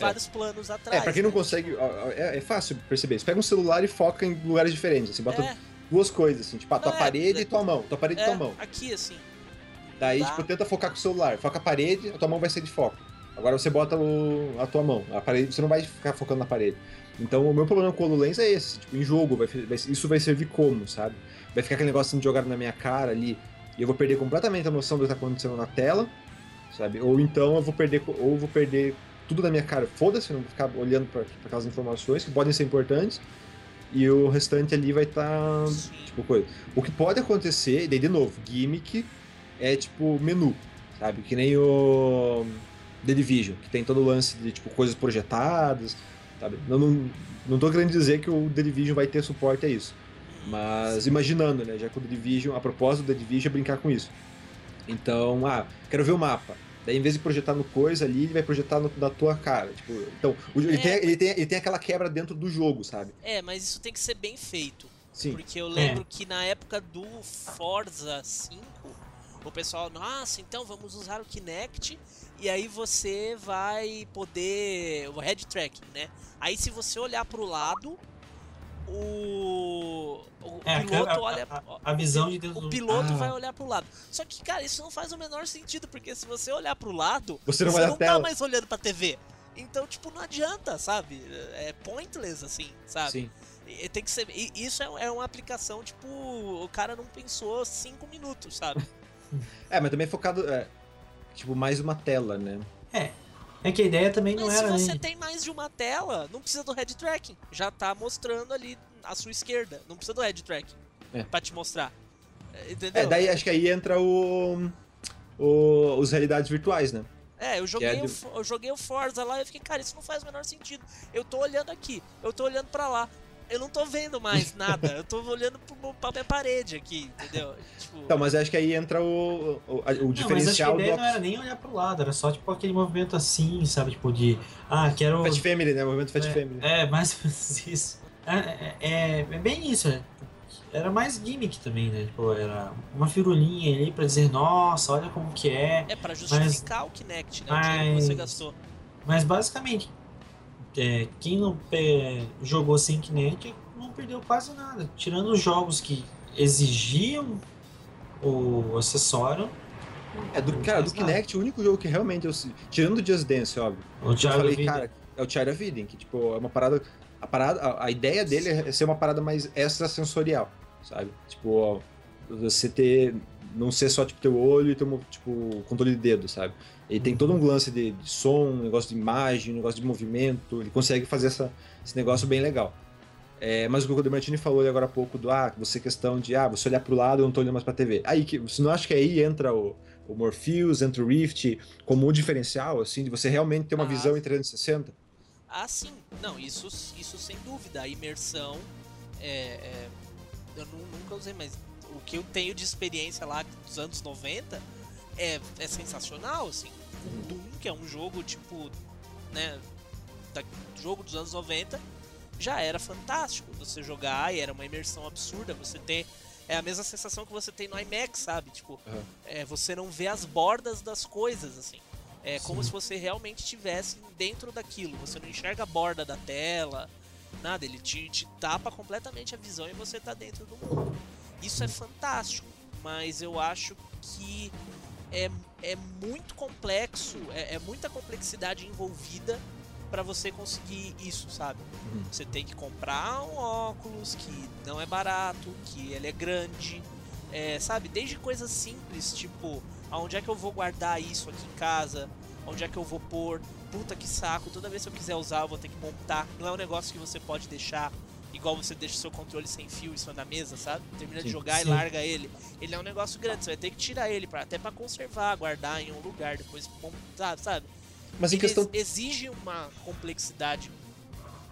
Vários planos atrás. É, pra quem não né? consegue. É, é, fácil perceber. Você pega um celular e foca em lugares diferentes. Assim, bota é duas coisas, assim, tipo, a tua é, parede é, e tua mão. Tua parede e tua é, mão. Aqui, assim. Daí, tipo, tenta focar com o celular. Foca a parede, a tua mão vai ser de foco. Agora você bota o, a tua mão. A parede, você não vai ficar focando na parede. Então, o meu problema com o HoloLens é esse. Tipo, em jogo, vai, vai, isso vai servir como, sabe? Vai ficar aquele negócio de jogado na minha cara ali. E eu vou perder completamente a noção do que tá acontecendo na tela, sabe? Ou então eu vou perder, ou vou perder tudo na minha cara. Foda-se, não vou ficar olhando para aquelas informações que podem ser importantes e o restante ali vai estar. Tá, tipo, coisa. O que pode acontecer, e daí de novo, gimmick é tipo menu, sabe? Que nem o The Division, que tem todo o lance de tipo coisas projetadas, sabe? Não, não, não tô querendo dizer que o The Division vai ter suporte a isso. Mas imaginando, né? Já que o The Division, a propósito do The Division é brincar com isso. Então, ah, quero ver o mapa. Daí, em vez de projetar no coisa ali, ele vai projetar no, na tua cara. Tipo, então, o, é. ele, tem, ele, tem, ele tem aquela quebra dentro do jogo, sabe? É, mas isso tem que ser bem feito. Sim. Porque eu lembro é. que na época do Forza 5, o pessoal, nossa, então vamos usar o Kinect e aí você vai poder. O head tracking, né? Aí se você olhar pro lado, o, o é, piloto a, olha. A, a, visão de dentro O piloto ah. vai olhar pro lado. Só que, cara, isso não faz o menor sentido, porque se você olhar pro lado, você não, você não tá mais olhando pra TV. Então, tipo, não adianta, sabe? É pointless, assim, sabe? Sim. E, tem que ser. E isso é, é uma aplicação, tipo, o cara não pensou cinco minutos, sabe? (laughs) é, mas também é focado. É, tipo, mais uma tela, né? É, é que a ideia também Mas não era. se você nem... tem mais de uma tela, não precisa do head tracking. Já tá mostrando ali à sua esquerda. Não precisa do head tracking é. pra te mostrar. É, entendeu? É, daí acho que aí entra o, o os realidades virtuais, né? É, eu joguei, é o, eu joguei o Forza lá e eu fiquei, cara, isso não faz o menor sentido. Eu tô olhando aqui, eu tô olhando para lá eu não tô vendo mais nada. eu tô olhando pro, pra minha parede aqui, entendeu? Tipo... Então, mas acho que aí entra o, o, o não, diferencial mas a ideia do... não era nem olhar pro lado, era só tipo aquele movimento assim, sabe? Tipo de. Ah, quero. Fat Family, né? Movimento Fat é, Family. É, mais (laughs) isso. É, é, é, é bem isso, é. Era mais gimmick também, né? Tipo, era uma firulinha ali pra dizer, nossa, olha como que é. É pra justificar mas, o Kinect, né? Mas, o dinheiro que você gastou. Mas basicamente, é, quem não é, jogou sem Kinect não perdeu quase nada. Tirando os jogos que exigiam o acessório. É, do, cara, do Kinect, o único jogo que realmente eu. Tirando o Just Dance, óbvio. O eu falei, Vida. cara, é o of Eden, que tipo, é uma parada. A, parada, a, a ideia dele é ser uma parada mais extrasensorial, sabe? Tipo, ó, você ter não ser só tipo teu olho e teu tipo controle de dedo, sabe? Ele tem todo um lance de, de som, um negócio de imagem, um negócio de movimento, ele consegue fazer essa, esse negócio bem legal. É, mas o que o Demartini falou ali agora há pouco do ah, você questão de ah, você olhar pro lado, eu não tô olhando mais pra TV. Aí que você não acha que aí entra o, o Morpheus, entra o Rift como um diferencial assim de você realmente ter uma Ah, visão em 360? Ah, sim. Não, isso, isso sem dúvida. A imersão é, é- eu nu- nunca usei, mas o que eu tenho de experiência lá dos anos 90 é, é sensacional, assim. O Doom, que é um jogo tipo, né, da, jogo dos anos 90, já era fantástico você jogar e era uma imersão absurda. Você tem é a mesma sensação que você tem no IMAX, sabe? Tipo, Aham. é, você não vê as bordas das coisas, assim. É como Sim. se você realmente estivesse dentro daquilo. Você não enxerga a borda da tela, nada. Ele te, te tapa completamente a visão e você tá dentro do mundo. Isso é fantástico, mas eu acho que é, é muito complexo, é, é muita complexidade envolvida para você conseguir isso, sabe? Uhum. Você tem que comprar um óculos que não é barato, que ele é grande, é, sabe? Desde coisas simples, tipo, aonde é que eu vou guardar isso aqui em casa? Onde é que eu vou pôr? Puta que saco, toda vez que eu quiser usar eu vou ter que montar. Não é um negócio que você pode deixar igual você deixa o seu controle sem fio isso na mesa, sabe? Termina de Sim. jogar Sim. e larga ele. Ele é um negócio grande, você vai ter que tirar ele até pra conservar, guardar em um lugar, depois montar, sabe? Mas em Ele questão ex- exige uma complexidade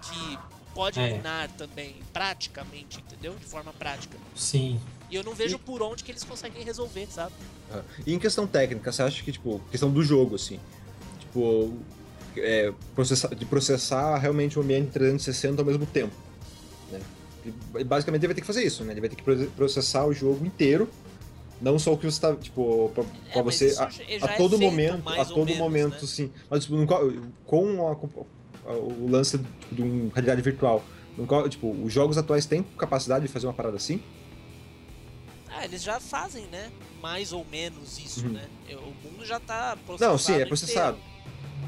que pode É. minar também, praticamente, entendeu? De forma prática. Sim. E eu não vejo E- por onde que eles conseguem resolver, sabe? Ah, E em questão técnica, você acha que, tipo, questão do jogo, assim, tipo, é, processar, de processar realmente o ambiente 360 ao mesmo tempo, basicamente ele vai ter que fazer isso, né? Ele vai ter que pro- processar o jogo inteiro, não só o que você tá, tipo, pra, É, você, a, a é todo feito, momento, a todo menos, momento, né? sim. Mas, tipo, com a- o lance de uma realidade virtual, qual, tipo, os jogos atuais têm capacidade de fazer uma parada assim? Ah, eles já fazem, né? Mais ou menos isso, Uhum. né? O mundo já tá processado. Não, sim, é processado. inteiro.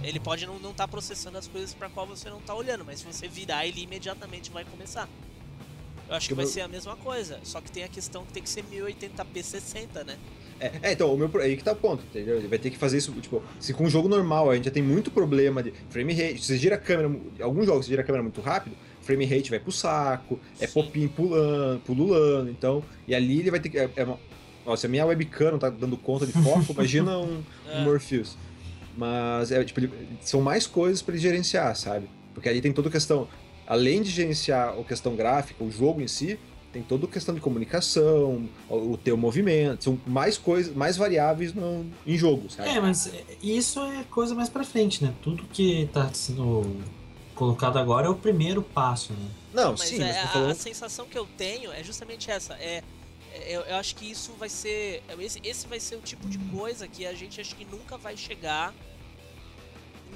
Ele pode não estar tá processando as coisas pra qual você não tá olhando, mas se você virar, ele imediatamente vai começar. Eu acho que vai ser a mesma coisa, só que tem a questão que tem que ser 1080p 60, né? É, é, então, o meu, aí que tá o ponto, entendeu? Ele vai ter que fazer isso, tipo, se com um jogo normal a gente já tem muito problema de frame rate, se você gira a câmera, alguns jogos você gira a câmera muito rápido, frame rate vai pro saco, é Sim. popinho pulando, pululando, então, e ali ele vai ter que, é, é uma, ó, se a minha webcam não tá dando conta de foco, (laughs) imagina um, um É. Morpheus. Mas, é, tipo, ele- são mais coisas pra ele gerenciar, sabe? Porque ali tem toda a questão, além de gerenciar a questão gráfica, o jogo em si, tem toda a questão de comunicação, o, teu movimento, são mais coisas, mais variáveis no, em jogo, sabe? É, mas isso é coisa mais pra frente, né? Tudo que tá sendo colocado agora é o primeiro passo, né? Não, Mas sim, é, mas tô a, a falando. sensação que eu tenho é justamente essa. É, é- eu, eu acho que isso vai ser. Esse, esse vai ser o tipo de coisa que a gente acho que nunca vai chegar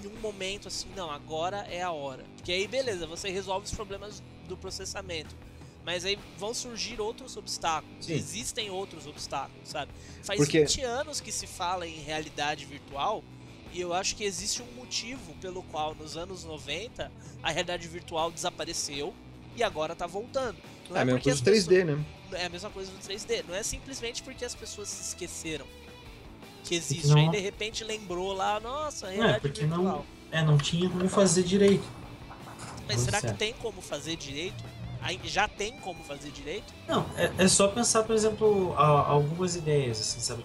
em um momento assim, não, agora é a hora. Porque aí, beleza, você resolve os problemas do processamento. Mas aí vão surgir outros obstáculos. Sim. Existem outros obstáculos, sabe? Faz Porque- 20 anos que se fala em realidade virtual. E eu acho que existe um motivo pelo qual nos anos 90 a realidade virtual desapareceu e agora tá voltando. Não É a mesma porque coisa do 3D, né? pessoas- É a mesma coisa do 3D. Não é simplesmente porque as pessoas se esqueceram que existe. não- Aí de repente lembrou lá, nossa, realidade porque virtual. não- É, não tinha como fazer direito. Mas será que Certo. tem como fazer direito? Já tem como fazer direito? Não, é, é só pensar, por exemplo, a- algumas ideias, assim, sabe?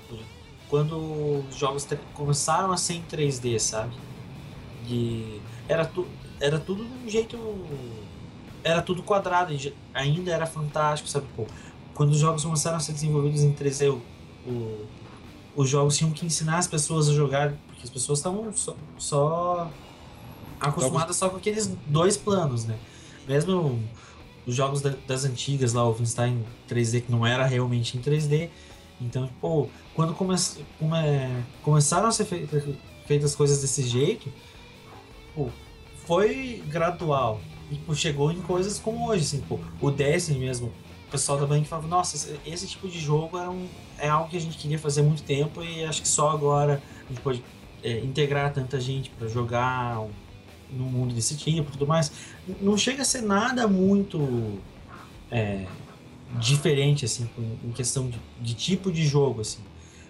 Quando os jogos começaram a ser em 3D, sabe? E era, tu, era tudo de um jeito. Era tudo quadrado, ainda era fantástico, sabe? Pô, quando os jogos começaram a ser desenvolvidos em 3D, o, o- os jogos tinham que ensinar as pessoas a jogar, porque as pessoas estavam só, só acostumadas só com aqueles dois planos, né? Mesmo os jogos da- das antigas lá, o Wolfenstein 3D, que não era realmente em 3D. Então, pô, quando come, come- começaram a ser feitas, feitas coisas desse jeito, pô, foi gradual. E pô, chegou em coisas como hoje, assim, pô, o Destiny mesmo. O pessoal da Bank falava, nossa, esse, tipo de jogo era um, é algo que a gente queria fazer há muito tempo e acho que só agora a gente pode é, integrar tanta gente para jogar num mundo desse tipo e tudo mais. Não chega a ser nada muito é, diferente, assim, em questão de, de tipo de jogo, assim.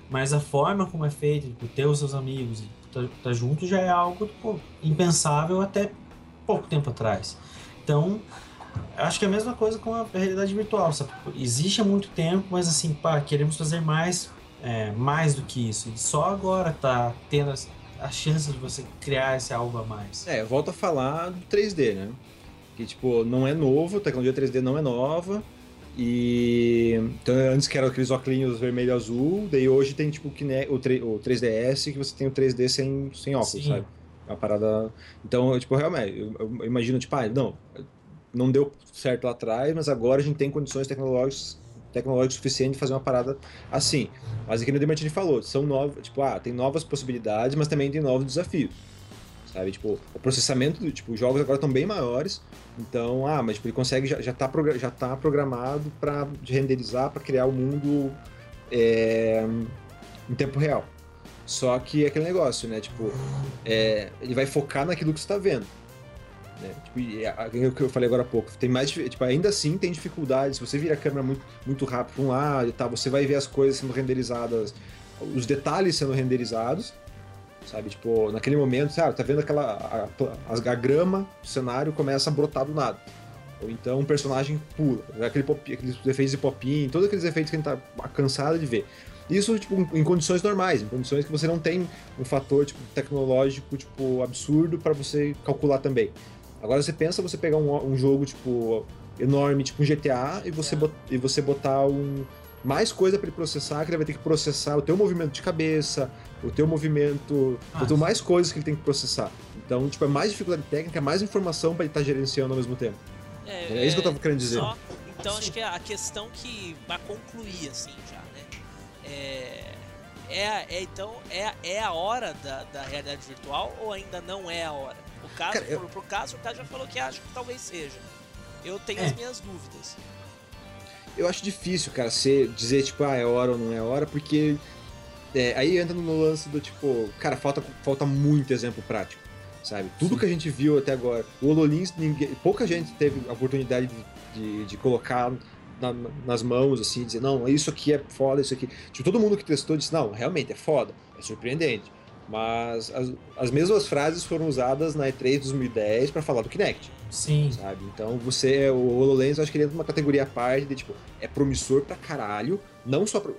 Mas a forma como é feito, tipo, ter os seus amigos e tá, tá junto já é algo tipo, impensável até pouco tempo atrás. Então, acho que é a mesma coisa com a realidade virtual, sabe? Existe há muito tempo, mas assim, pá, queremos fazer mais, é, mais do que isso. E só agora tá tendo a chance de você criar esse algo a mais. É, volta a falar do 3D, né? Que, tipo, não é novo, a tecnologia 3D não é nova. E. Então, antes que eram aqueles óculos vermelho e azul, daí hoje tem, tipo, o, Kine- o, 3- o 3DS, que você tem o 3D sem, sem óculos, Sim. sabe? É uma parada. Então, eu, tipo, realmente, eu, eu imagino, tipo, ah, não, não deu certo lá atrás, mas agora a gente tem condições tecnológicas tecnológicas suficientes de fazer uma parada assim. Mas aqui no Demartini falou, são novas, tipo, ah, tem novas possibilidades, mas também tem novos desafios. Sabe, tipo, o processamento, tipo, os jogos agora estão bem maiores, então, ah, mas tipo, ele consegue, já, já, tá, já tá programado para renderizar, para criar o mundo é, em tempo real. Só que é aquele negócio, né, tipo, é, ele vai focar naquilo que você tá vendo. Né? Tipo, é o que eu falei agora há pouco, tem mais, tipo, ainda assim tem dificuldades, se você vira a câmera muito, muito rápido para um lado tal, você vai ver as coisas sendo renderizadas, os detalhes sendo renderizados, sabe? Tipo, naquele momento, sabe, tá vendo aquela. A, a, a grama do cenário começa a brotar do nada. Ou então um personagem pula, aquele pop, aqueles efeitos de popinho, todos aqueles efeitos que a gente tá cansado de ver. Isso, tipo, em condições normais, em condições que você não tem um fator tipo, tecnológico tipo, absurdo para você calcular também. Agora você pensa você pegar um, um jogo tipo enorme, tipo um GTA, e você, bot, e você botar um, mais coisa para ele processar, que ele vai ter que processar o teu movimento de cabeça, o teu movimento, Ah, tem mais coisas que ele tem que processar. Então, tipo, é mais dificuldade técnica, mais informação para ele estar gerenciando ao mesmo tempo. É, isso que eu tava querendo dizer. Só, então acho que a questão que vai concluir assim já, né? É, é, é então é, é a hora da, da realidade virtual ou ainda não é a hora? O caso, Cara, eu- pro, pro caso, o cara já falou que acha que talvez seja. Eu tenho É. as minhas dúvidas. Eu acho difícil, cara, você dizer, tipo, ah, é hora ou não é hora, porque é, aí entra no lance do tipo, cara, falta, falta muito exemplo prático, sabe? Tudo Sim. que a gente viu até agora, o HoloLens, ninguém, pouca gente teve a oportunidade de, de, de colocar na- nas mãos, assim, dizer, não, isso aqui é foda, isso aqui. Tipo, todo mundo que testou disse, não, realmente é foda, é surpreendente. Mas as, as mesmas frases foram usadas na E3 2010 para falar do Kinect Sim. sabe? Então você, o HoloLens, eu acho que ele entra numa categoria à parte de tipo, é promissor pra caralho, não só pra,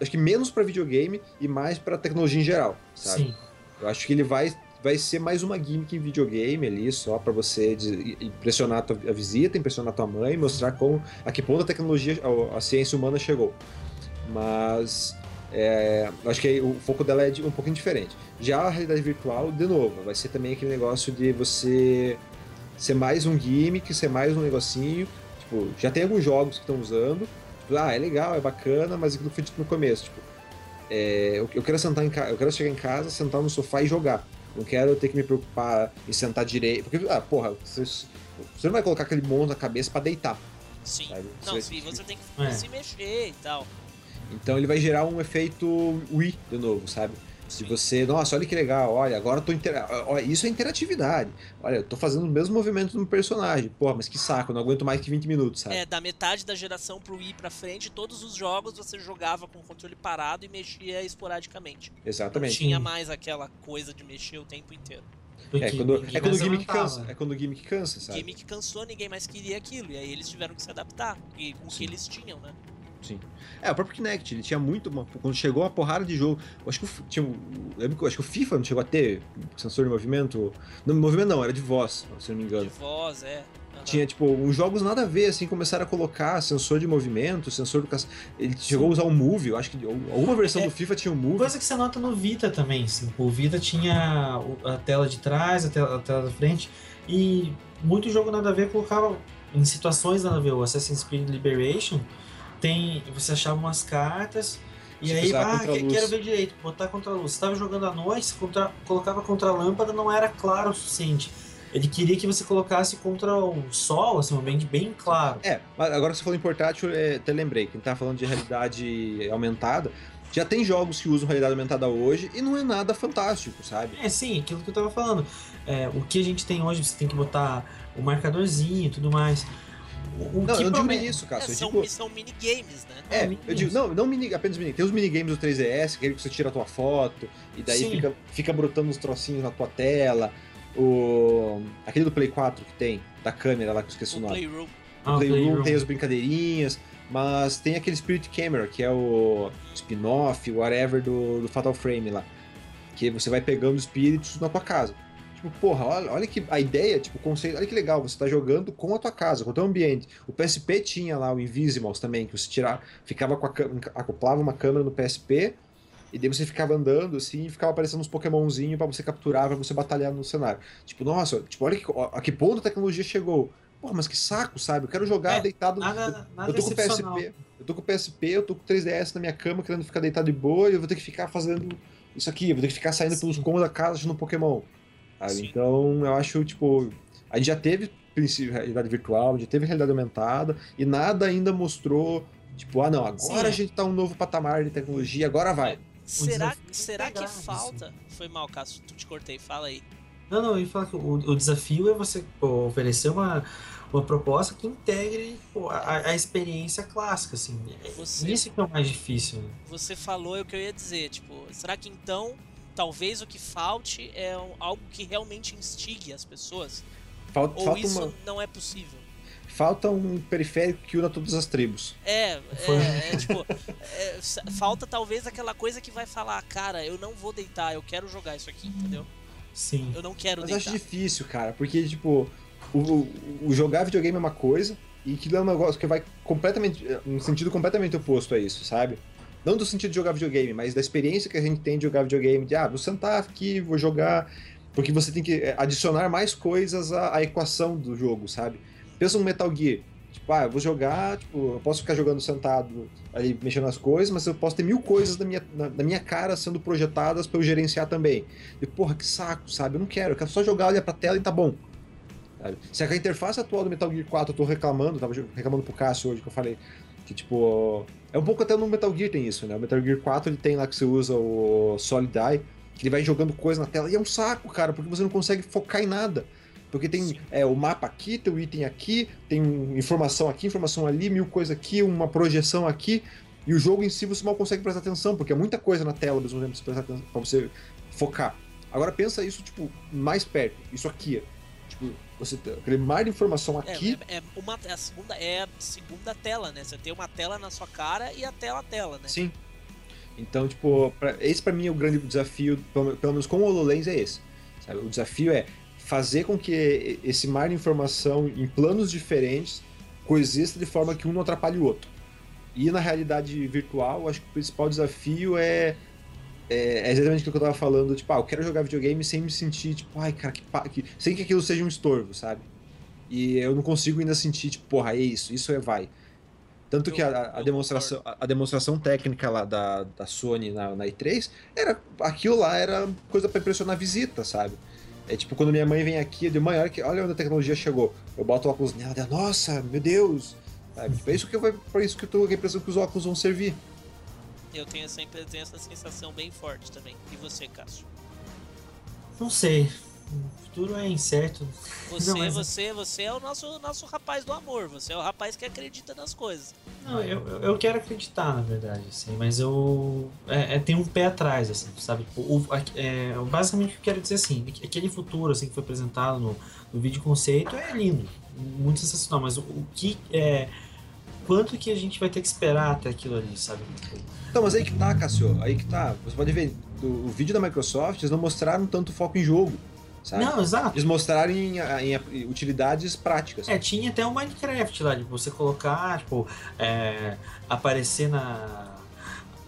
acho que menos pra videogame e mais pra tecnologia em geral, sabe? Sim. Eu acho que ele vai vai ser mais uma gimmick em videogame ali, só pra você impressionar a, tua, a visita, impressionar a tua mãe, mostrar como a que ponto a tecnologia, a, a ciência humana chegou. Mas é, acho que aí o foco dela é de- um pouquinho diferente. Já a realidade virtual, de novo, vai ser também aquele negócio de você ser mais um gimmick, ser mais um negocinho. Tipo, já tem alguns jogos que estão usando. Tipo, ah, é legal, é bacana, mas aquilo foi dito no começo. Tipo, é, eu, eu quero sentar em casa, eu quero chegar em casa, sentar no sofá e jogar. Não quero ter que me preocupar em sentar direito. Porque, ah, porra, você, você não vai colocar aquele monstro na cabeça pra deitar. Sim. Sabe? Não, Você- sim, você tem que É. se mexer e tal. Então ele vai gerar um efeito Wii de novo, sabe? Se você, nossa, olha que legal, olha, agora eu tô intera... olha, isso é interatividade. Olha, eu tô fazendo o mesmo movimento no personagem. Porra, mas que saco, eu não aguento mais que 20 minutos, sabe? É, da metade da geração pro Wii pra frente, todos os jogos você jogava com o controle parado e mexia esporadicamente. Não Exatamente. tinha Sim. mais aquela coisa de mexer o tempo inteiro. É quando, é quando o gimmick cansa. É quando o gimmick cansa, O sabe? gimmick cansou, ninguém mais queria aquilo. E aí eles tiveram que se adaptar e com o que eles tinham, né? Sim. É, o próprio Kinect, ele tinha muito. uma- quando chegou a porrada de jogo. Eu acho que tinha, um- lembro acho que o FIFA não chegou a ter sensor de movimento. Não, movimento não, era de voz, se não me engano. De voz, é. Tinha, tipo, uns jogos nada a ver, assim, começaram a colocar sensor de movimento, sensor do caça. Ele chegou a usar o Move, eu acho que alguma versão É. do FIFA tinha o Move. Coisa que você nota no Vita também, assim. O Vita tinha a tela de trás, a tela, a tela da frente, e muito jogo nada a ver colocava em situações nada a ver. O Assassin's Creed Liberation tem. Você achava umas cartas. E aí, ah, que- quero ver direito, botar contra a luz. Você estava jogando à noite, contra- colocava contra a lâmpada, não era claro o suficiente. Ele queria que você colocasse contra o sol, assim, um ambiente bem claro. É, agora que você falou em portátil, é, até lembrei, quem tá falando de realidade aumentada, já tem jogos que usam realidade aumentada hoje e não é nada fantástico, sabe? É, sim, aquilo que eu tava falando. É, o que a gente tem hoje, você tem que botar o marcadorzinho e tudo mais. O, Não, que eu não digo nem isso, É, Cássio. eu são, digo, são minigames, né? É, É, eu minigames. digo, não, não mini, apenas mini. Tem os minigames do 3DS, aquele que você tira a tua foto, e daí Sim. fica, fica brotando uns trocinhos na tua tela. O, aquele do Play 4 que tem, da câmera lá, que eu esqueci o O nome. Playroom. Ah, O Playroom Playroom. tem as brincadeirinhas, mas tem aquele Spirit Camera, que é o spin-off, whatever, do, do Fatal Frame lá. Que você vai pegando espíritos na tua casa. Tipo, porra, olha, olha que a ideia, tipo, o conceito, olha que legal, você tá jogando com a tua casa, com o teu ambiente. O PSP tinha lá o Invisimals também, que você tirava, ficava com a acoplava uma câmera no PSP, e daí você ficava andando assim e ficava aparecendo uns Pokémonzinhos pra você capturar, pra você batalhar no cenário. Tipo, nossa, tipo, olha que, a que ponto a tecnologia chegou. Porra, mas que saco, sabe? Eu quero jogar É, deitado. Nada, nada eu tô com o. PSP, eu tô com o PSP, eu tô com o 3DS na minha cama, querendo ficar deitado de boa, e eu vou ter que ficar fazendo isso aqui, eu vou ter que ficar saindo Sim. pelos cômodos da casa achando Pokémon. Então, eu acho, tipo, a gente já teve princípio realidade virtual, já teve realidade aumentada, e nada ainda mostrou, tipo, ah não, agora Sim, a é. gente tá um novo patamar de tecnologia, agora vai. Será, é será que falta? Foi mal, Cássio, tu te cortei, fala aí. Não, não, eu ia falar que o, o desafio é você pô, oferecer uma, uma proposta que integre pô, a, a experiência clássica, assim. Você- Isso que é o mais difícil. né? Você falou é o que eu ia dizer, tipo, será que então talvez o que falte é algo que realmente instigue as pessoas? Falta, Ou falta, isso uma, não é possível? falta um periférico que una todas as tribos. É, é, é, tipo, é, falta talvez aquela coisa que vai falar, cara, eu não vou deitar, eu quero jogar isso aqui, entendeu? Sim. Eu não quero Mas eu acho deitar. difícil, cara, porque, tipo, o, o- o jogar videogame é uma coisa, e que é um negócio que vai completamente. um sentido completamente oposto a isso, sabe? Não do sentido de jogar videogame, mas da experiência que a gente tem de jogar videogame, de, ah, vou sentar aqui, vou jogar. Porque você tem que é, adicionar mais coisas à, à equação do jogo, sabe? Pensa no Metal Gear. Tipo, ah, eu vou jogar, tipo, eu posso ficar jogando sentado ali, mexendo nas coisas, mas eu posso ter mil coisas na minha, na, na minha cara sendo projetadas pra eu gerenciar também. E, porra, que saco, sabe? Eu não quero, eu quero só jogar, olhar pra tela e tá bom. Sabe? Se a interface atual do Metal Gear 4 eu tô reclamando, tava reclamando pro Cássio hoje que eu falei, que tipo. É um pouco até no Metal Gear tem isso, né? O Metal Gear 4 ele tem lá que você usa o Solid Eye, que ele vai jogando coisa na tela, e é um saco, cara, porque você não consegue focar em nada. Porque tem é, o mapa aqui, tem o item aqui, tem informação aqui, informação ali, mil coisas aqui, uma projeção aqui, e o jogo em si você mal consegue prestar atenção, porque é muita coisa na tela ao mesmo tempo pra você, focar. Agora pensa isso, tipo, mais perto, isso aqui. Tipo, você tem aquele mar de informação É, aqui, é, é uma, é a segunda, é a segunda tela, né? Você tem uma tela na sua cara e a tela a tela, né? Sim. Então, tipo, pra- esse pra mim é o grande desafio, pelo, pelo menos com o HoloLens é esse. sabe? O desafio é fazer com que esse mar de informação em planos diferentes coexista de forma que um não atrapalhe o outro. E na realidade virtual, acho que o principal desafio é, é, é exatamente aquilo que eu tava falando, tipo, ah, eu quero jogar videogame sem me sentir, tipo, ai, cara, que, que sem que aquilo seja um estorvo, sabe? E eu não consigo ainda sentir, tipo, porra, é isso, isso é vai. Tanto que a, a demonstração, a, demonstração técnica lá da, da Sony na, na E3 era aquilo lá era coisa pra impressionar a visita, sabe? É tipo quando minha mãe vem aqui, eu digo, mãe, olha, que- olha onde a tecnologia chegou. Eu boto o óculos nela, ela, nossa, meu Deus! Sabe? Tipo, é isso que pra isso que eu tô com a impressão que os óculos vão servir. Eu tenho tenho essa sensação bem forte também. E você, Cássio? Não sei. O futuro é incerto. Você, Não, mas- você, você é o nosso, nosso rapaz do amor. Você é o rapaz que acredita nas coisas. Não, eu, eu- eu quero acreditar, na verdade, assim, mas eu. É, é, tem um pé atrás, assim, sabe? O, é, basicamente o que eu quero dizer assim, aquele futuro assim, que foi apresentado no, no vídeo conceito é lindo, muito sensacional, mas o, o que é. Quanto que a gente vai ter que esperar até aquilo ali, sabe? Tipo, Então, mas aí que tá, Cassio, aí que tá. Você pode ver, o vídeo da Microsoft, eles não mostraram tanto foco em jogo, sabe? Não, exato. Eles mostraram em, em utilidades práticas. É, tinha até o Minecraft lá, de você colocar, tipo, é, aparecer na.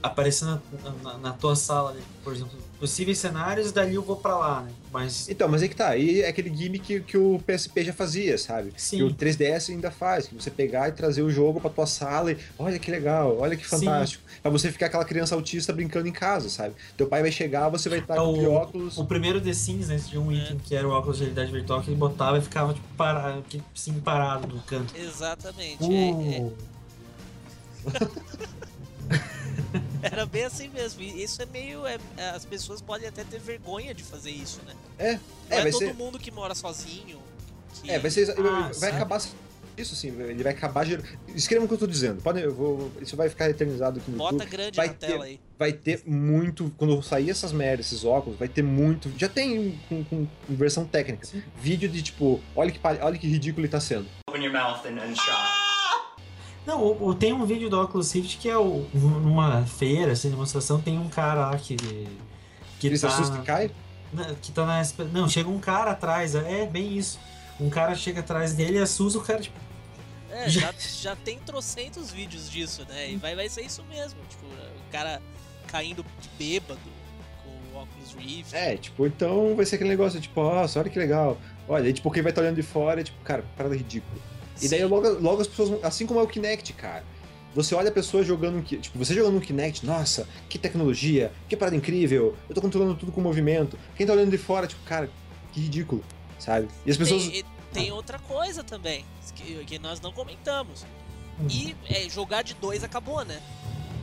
Aparecer na, na, na tua sala, ali, por exemplo, possíveis cenários, dali eu vou pra lá, né? Mas. Então, mas aí que tá, aí é aquele gimmick que, que o PSP já fazia, sabe? Sim. Que o 3DS ainda faz, que você pegar e trazer o jogo pra tua sala e olha que legal, olha que Sim. fantástico. Pra você ficar aquela criança autista brincando em casa, sabe? Teu pai vai chegar, você vai estar É com o- óculos. O primeiro The Sims, né? Tinha um item que era o óculos de realidade virtual que ele botava e ficava, tipo, parado, assim, parado no canto. Exatamente. é- é- Uh, (laughs) (laughs) era bem assim mesmo. E isso é meio. é- é- as pessoas podem até ter vergonha de fazer isso, né? É, Não é, é, vai todo ser. mundo que mora sozinho. que- É, vai ser. Ah, vai certo. acabar Isso sim, ele vai acabar gerando. Escrevam o que eu tô dizendo. Podem, eu vou, isso vai ficar eternizado aqui no Bota YouTube. grande vai na ter- tela aí. Vai ter muito. Quando sair essas merdas, esses óculos, vai ter muito. Já tem com, com- versão técnica. Sim. Vídeo de tipo, olha que, olha que ridículo ele tá sendo. Open your mouth and, and shot. Não, o- o- tem um vídeo do Oculus Rift que é o, numa feira, assim, demonstração, tem um cara lá que. Que Ele se tá, assusta e cai? na- que tá na. Não, chega um cara atrás, é bem isso. Um cara chega atrás dele e assusta o cara, tipo. É, Já- já, tem trocentos vídeos disso, né? E vai, vai ser isso mesmo. Tipo, o cara caindo bêbado com o Oculus Rift. É, tipo, então vai ser aquele negócio, tipo, nossa, olha que legal. Olha, aí, tipo, quem vai estar olhando de fora é tipo, cara, parada ridícula. E daí logo, logo as pessoas, assim como é o Kinect, cara. Você olha a pessoa jogando, tipo, você jogando um Kinect, nossa, que tecnologia, que parada incrível, eu tô controlando tudo com movimento. Quem tá olhando de fora, tipo, cara, que ridículo, sabe? E as pessoas. Tem, e tem outra coisa também, que, que nós não comentamos. hum, E é, jogar de dois acabou, né?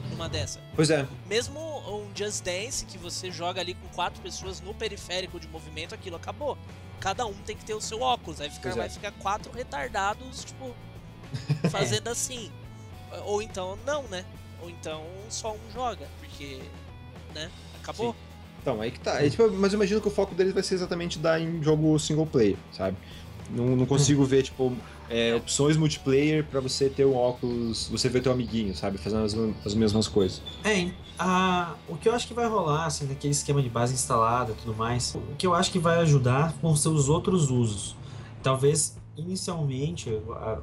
Numa dessa. Pois é, Mesmo um Just Dance que você joga ali com quatro pessoas no periférico de movimento, aquilo acabou. Cada um tem que ter o seu óculos. Aí fica, Pois é. vai ficar quatro retardados, tipo, (laughs) fazendo assim. Ou então não, né? Ou então só um joga, porque, né? Acabou. Sim. Então, aí que tá. É, tipo, mas eu imagino que o foco deles vai ser exatamente dar em jogo single player, sabe? Não, não consigo ver, tipo, é, opções multiplayer pra você ter um óculos, você ver teu amiguinho, sabe? Fazendo as, as mesmas coisas. É, a, o que eu acho que vai rolar, assim, daquele esquema de base instalada e tudo mais, o que eu acho que vai ajudar com seus outros usos. Talvez, inicialmente,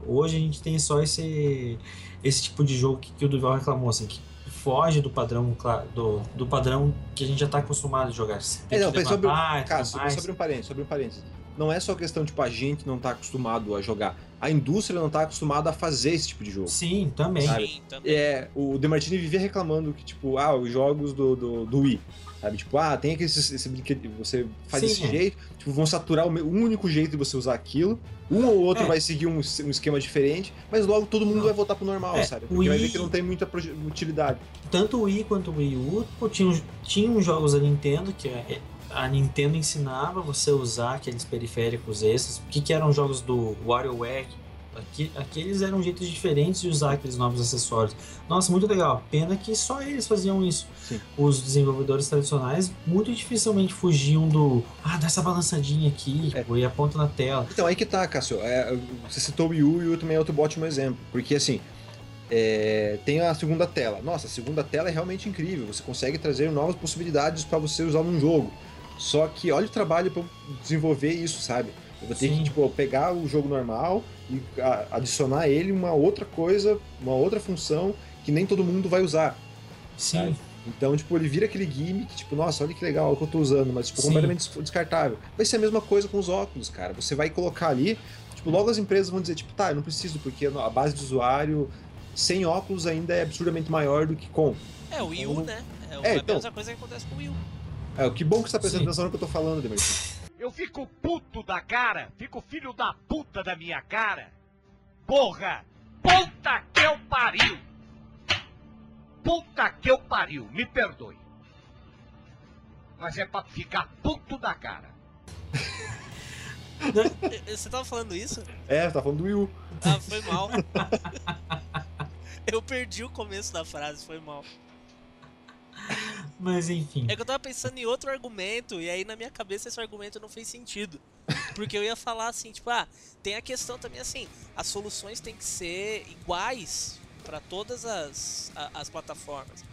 hoje a gente tem só esse, esse tipo de jogo que, que o Duval reclamou, assim, que foge do padrão, do, do padrão que a gente já tá acostumado a jogar. É, não, sobre, tudo cara, sobre, mais. sobre um parênteses, sobre um parênteses. Não é só questão, tipo, a gente não tá acostumado a jogar. A indústria não tá acostumada a fazer esse tipo de jogo. Sim, também. Sabe? Sim, também. É, o Demartini vivia reclamando que, tipo, ah, os jogos do, do, do Wii, sabe? Tipo, ah, tem aquele esse, esse brinquedo, você faz Sim, desse jeito, tipo, vão saturar o me- um único jeito de você usar aquilo, um ou outro É. vai seguir um, um esquema diferente, mas logo todo mundo Não. vai voltar pro normal, É, sabe? o Porque vai ver Wii- que não tem muita utilidade. tanto o Wii quanto o Wii U pô, tinham, tinham jogos da Nintendo que é- a Nintendo ensinava você a usar aqueles periféricos extras. O que, que eram jogos do WarioWare? Aqui, aqueles eram jeitos diferentes de usar aqueles novos acessórios. Nossa, muito legal. Pena que só eles faziam isso. Sim. Os desenvolvedores tradicionais muito dificilmente fugiam do ah, dá essa balançadinha aqui É. pô, e aponta na tela. Então, aí que tá, Cássio. É, você citou o Wii U e o também é outro ótimo exemplo. Porque, assim, é, tem a segunda tela. Nossa, a segunda tela é realmente incrível. Você consegue trazer novas possibilidades para você usar num jogo. Só que olha o trabalho para desenvolver isso, sabe? Eu vou ter Sim. que, tipo, pegar o jogo normal e a- adicionar ele uma outra coisa, uma outra função que nem todo mundo vai usar. Sim. Sabe? Então, tipo, ele vira aquele gimmick, tipo, nossa, olha que legal é o que eu tô usando, mas, tipo, Sim. completamente des- descartável. Vai ser a mesma coisa com os óculos, cara. Você vai colocar ali, tipo, logo as empresas vão dizer, tipo, tá, eu não preciso, porque a base de usuário sem óculos ainda é absurdamente maior do que com. É, o Wii U, Então, né? É, é, a então. mesma coisa que acontece com o Wii U. É, que bom que você tá prestando Sim. atenção no que eu tô falando, Demartini. Eu fico puto da cara, fico filho da puta da minha cara. Porra! Puta que eu pariu! Puta que eu pariu, me perdoe. Mas é pra ficar puto da cara. Você tava falando isso? É, tá falando do Wii U. Ah, foi mal. Eu perdi o começo da frase, foi mal. (laughs) Mas enfim. É que eu tava pensando em outro argumento, e aí na minha cabeça esse argumento não fez sentido. Porque eu ia falar assim, tipo, ah, tem a questão também assim, as soluções têm que ser iguais para todas as, a- as plataformas.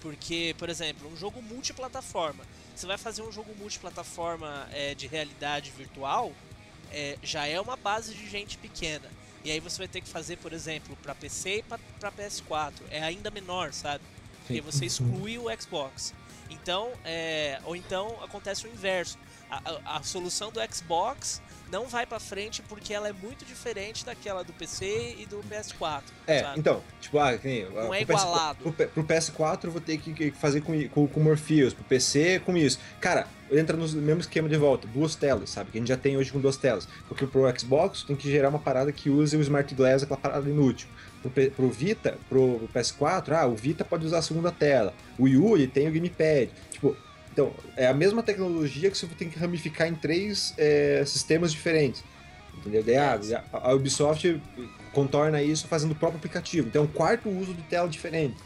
Porque, por exemplo, um jogo multiplataforma. Você vai fazer um jogo multiplataforma é, de realidade virtual, é, já é uma base de gente pequena. E aí você vai ter que fazer, por exemplo, para PC e para PS4. É ainda menor, sabe? Porque você exclui o Xbox. Então, é, ou então acontece o inverso. A, a- a solução do Xbox não vai pra frente porque ela é muito diferente daquela do PC e do PS4. É, sabe? então, tipo, ah, nem, Não pro é PS4 igualado. Pro, P- pro PS4 eu vou ter que fazer com, com, com Morpheus, pro PC com isso. Cara, entra no mesmo esquema de volta, duas telas, sabe? Que a gente já tem hoje com duas telas. Porque pro Xbox tem que gerar uma parada que use o Smart Glass, aquela parada inútil. Pro, pro Vita, pro PS4, ah, o Vita pode usar a segunda tela. O Wii U, ele tem o Gamepad. Tipo, então, é a mesma tecnologia que você tem que ramificar em três é, sistemas diferentes. Entendeu? Daí, ah, a a Ubisoft contorna isso fazendo o próprio aplicativo. Então, é um quarto uso de tela diferente.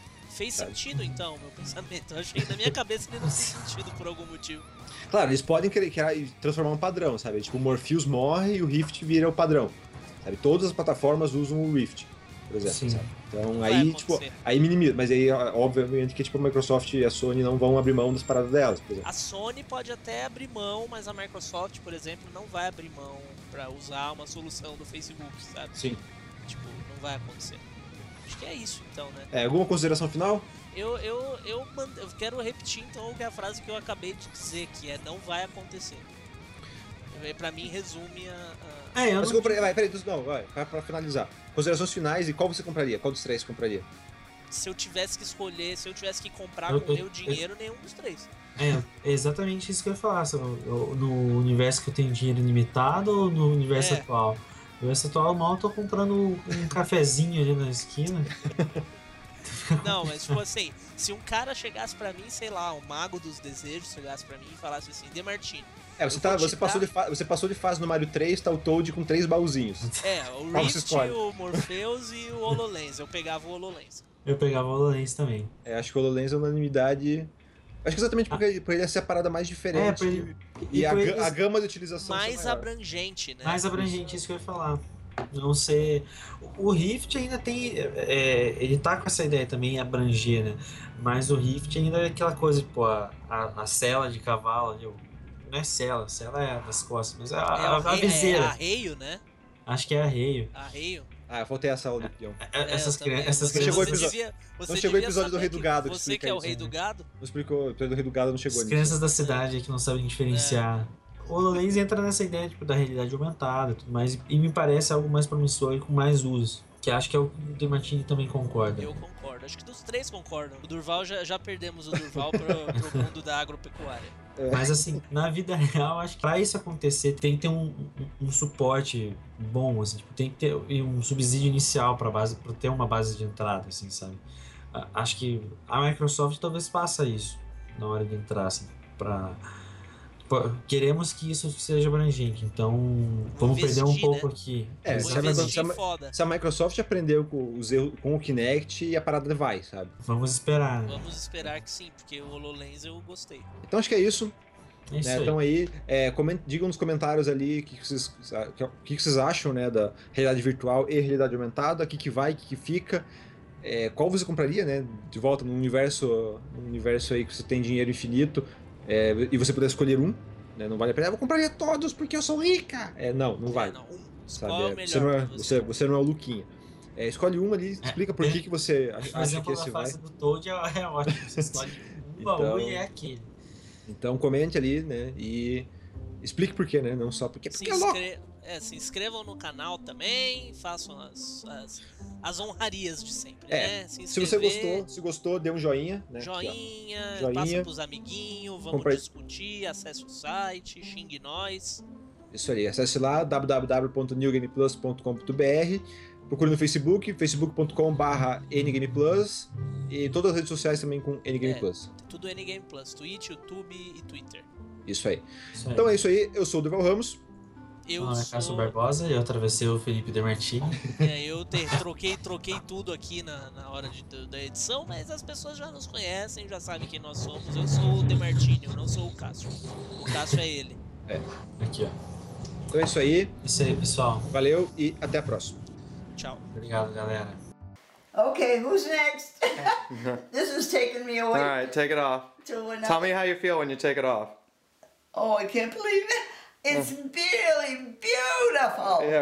Fez sentido então, meu pensamento. Eu achei na minha cabeça ele não fez sentido por algum motivo. Claro, eles podem querer, querer transformar um padrão, sabe? Tipo, o Morpheus morre e o Rift vira o padrão. Sabe? Todas as plataformas usam o Rift, por exemplo, Sim. sabe? Então Vai aí, tipo, aí minimiza. Mas aí, obviamente, que tipo, a Microsoft e a Sony não vão abrir mão das paradas delas, por exemplo. A Sony pode até abrir mão, mas a Microsoft, por exemplo, não vai abrir mão pra usar uma solução do Facebook, sabe? Sim. Tipo, não vai acontecer. Que é isso então, né? É, alguma consideração final? Eu, eu, eu, eu quero repetir então que é a frase que eu acabei de dizer, que é não vai acontecer. É, Pra mim resume a. a- É, eu Mas não... você compraria, vai, peraí, não, vai, pra, finalizar. Considerações finais e qual você compraria? Qual dos três você compraria? Se eu tivesse que escolher, se eu tivesse que comprar Eu- com o eu- meu dinheiro, nenhum dos três. É, é exatamente isso que eu ia falar. eu- no universo que eu tenho dinheiro ilimitado ou no universo É. atual? Universo atual, mal eu tô comprando um cafezinho ali na esquina. (laughs) Não, mas tipo assim, se um cara chegasse pra mim, sei lá, o mago dos desejos chegasse pra mim e falasse assim, Demartini, É, você, Eu tá, você, passou dar- de fa- você passou de fase no Mario 3, tá o Toad com três baúzinhos. é, o Rift, o Morpheus e o HoloLens. Eu pegava o HoloLens. Eu pegava o HoloLens também. É, acho que o HoloLens é unanimidade. Acho que exatamente porque por ele ser a parada mais diferente. É, ele- E, e a, eles- a gama de utilização Mais abrangente, né? Mais abrangente, isso que eu ia falar. Não ser. O Rift ainda tem. é, ele tá com essa ideia também, abranger, né? Mas o Rift ainda é aquela coisa, tipo, a, a, a cela de cavalo ali. Não é cela, cela é das costas, mas a, é, a, a arre- viseira. é arreio, né? Acho que é arreio. Arreio. Ah, eu faltei essa aula do peão. É, É, essas crianças. Essas Não chegou crianças. episódio- devia, não chegou o episódio do Rei do que Gado que Você explica que é o isso, rei do né? gado? Não explicou, o episódio do Rei do Gado não chegou As nisso. crianças da cidade que não sabem diferenciar. O HoloLens entra nessa ideia tipo, da realidade aumentada e tudo mais, e me parece algo mais promissor e com mais uso. Que acho que é o que o Demartini também concorda. Eu concordo. Acho que dos três concordam. O Durval já, já perdemos o Durval pro, pro (laughs) mundo da agropecuária. Mas assim, na vida real, acho que pra isso acontecer tem que ter um, um, um suporte bom, assim, tipo, tem que ter um subsídio inicial para base, para ter uma base de entrada, assim, sabe? Acho que a Microsoft talvez faça isso na hora de entrar, assim, para queremos que isso seja abrangente, então vamos perder um investir, pouco né? aqui. É, se a. Microsoft- investir. Se a Microsoft aprendeu com, os erros, com o Kinect e a parada vai, sabe? Vamos esperar. né? Vamos esperar que sim, porque o HoloLens eu gostei. Então acho que é isso. É isso né? aí. Então aí, é, coment- digam nos comentários ali o que, que vocês, o que, que vocês acham né, da realidade virtual e realidade aumentada, o que, que vai, o que, que fica. é, qual você compraria, né? De volta no universo, no universo aí que você tem dinheiro infinito é, e você puder escolher um, né? Não vale a pena. "Ah, Eu compraria todos porque eu sou rica. É, não, não um. Sabe? É É, você, não é, você, você não é o Luquinha. É, escolhe um ali, explica por é. que, que você acha que esse vai. do Toad é, é ótimo. Você escolhe uma Então- um e é aquele. Então comente ali, né? E explique por quê, né? Não só porque, porque é louco. É, se inscrevam no canal também, façam as, as, as honrarias de sempre, É, né? Se, Se você gostou, se gostou, dê um joinha, né? Joinha, Joinha. passa pros amiguinhos, vamos Compre- discutir, acesse o site, xingue nós. Isso aí, acesse lá www.newgameplus.com.br Procure no Facebook, facebook.com.br ngameplus e todas as redes sociais também com ngameplus. Tudo N-Game Plus, Twitch, YouTube e Twitter. Isso aí. Isso aí. Então é isso aí, eu sou o Deval Ramos. Eu Meu nome é Cássio sou... Barbosa e eu atravessei o Felipe Demartini. É, (laughs) eu te- troquei, troquei tudo aqui na, na hora de- da edição, mas as pessoas já nos conhecem, já sabem quem nós somos. Eu sou o Demartini, eu não sou o Cássio. O Cássio é ele. Aqui, ó. Então é isso aí, Isso aí, pessoal. valeu e até a próxima. Tchau. Obrigado, galera. Okay, who's next? (laughs) this is taking me away All right, take it off. Tell me how you feel when you take it off. Oh, I can't believe it. It's really beautiful. Yeah,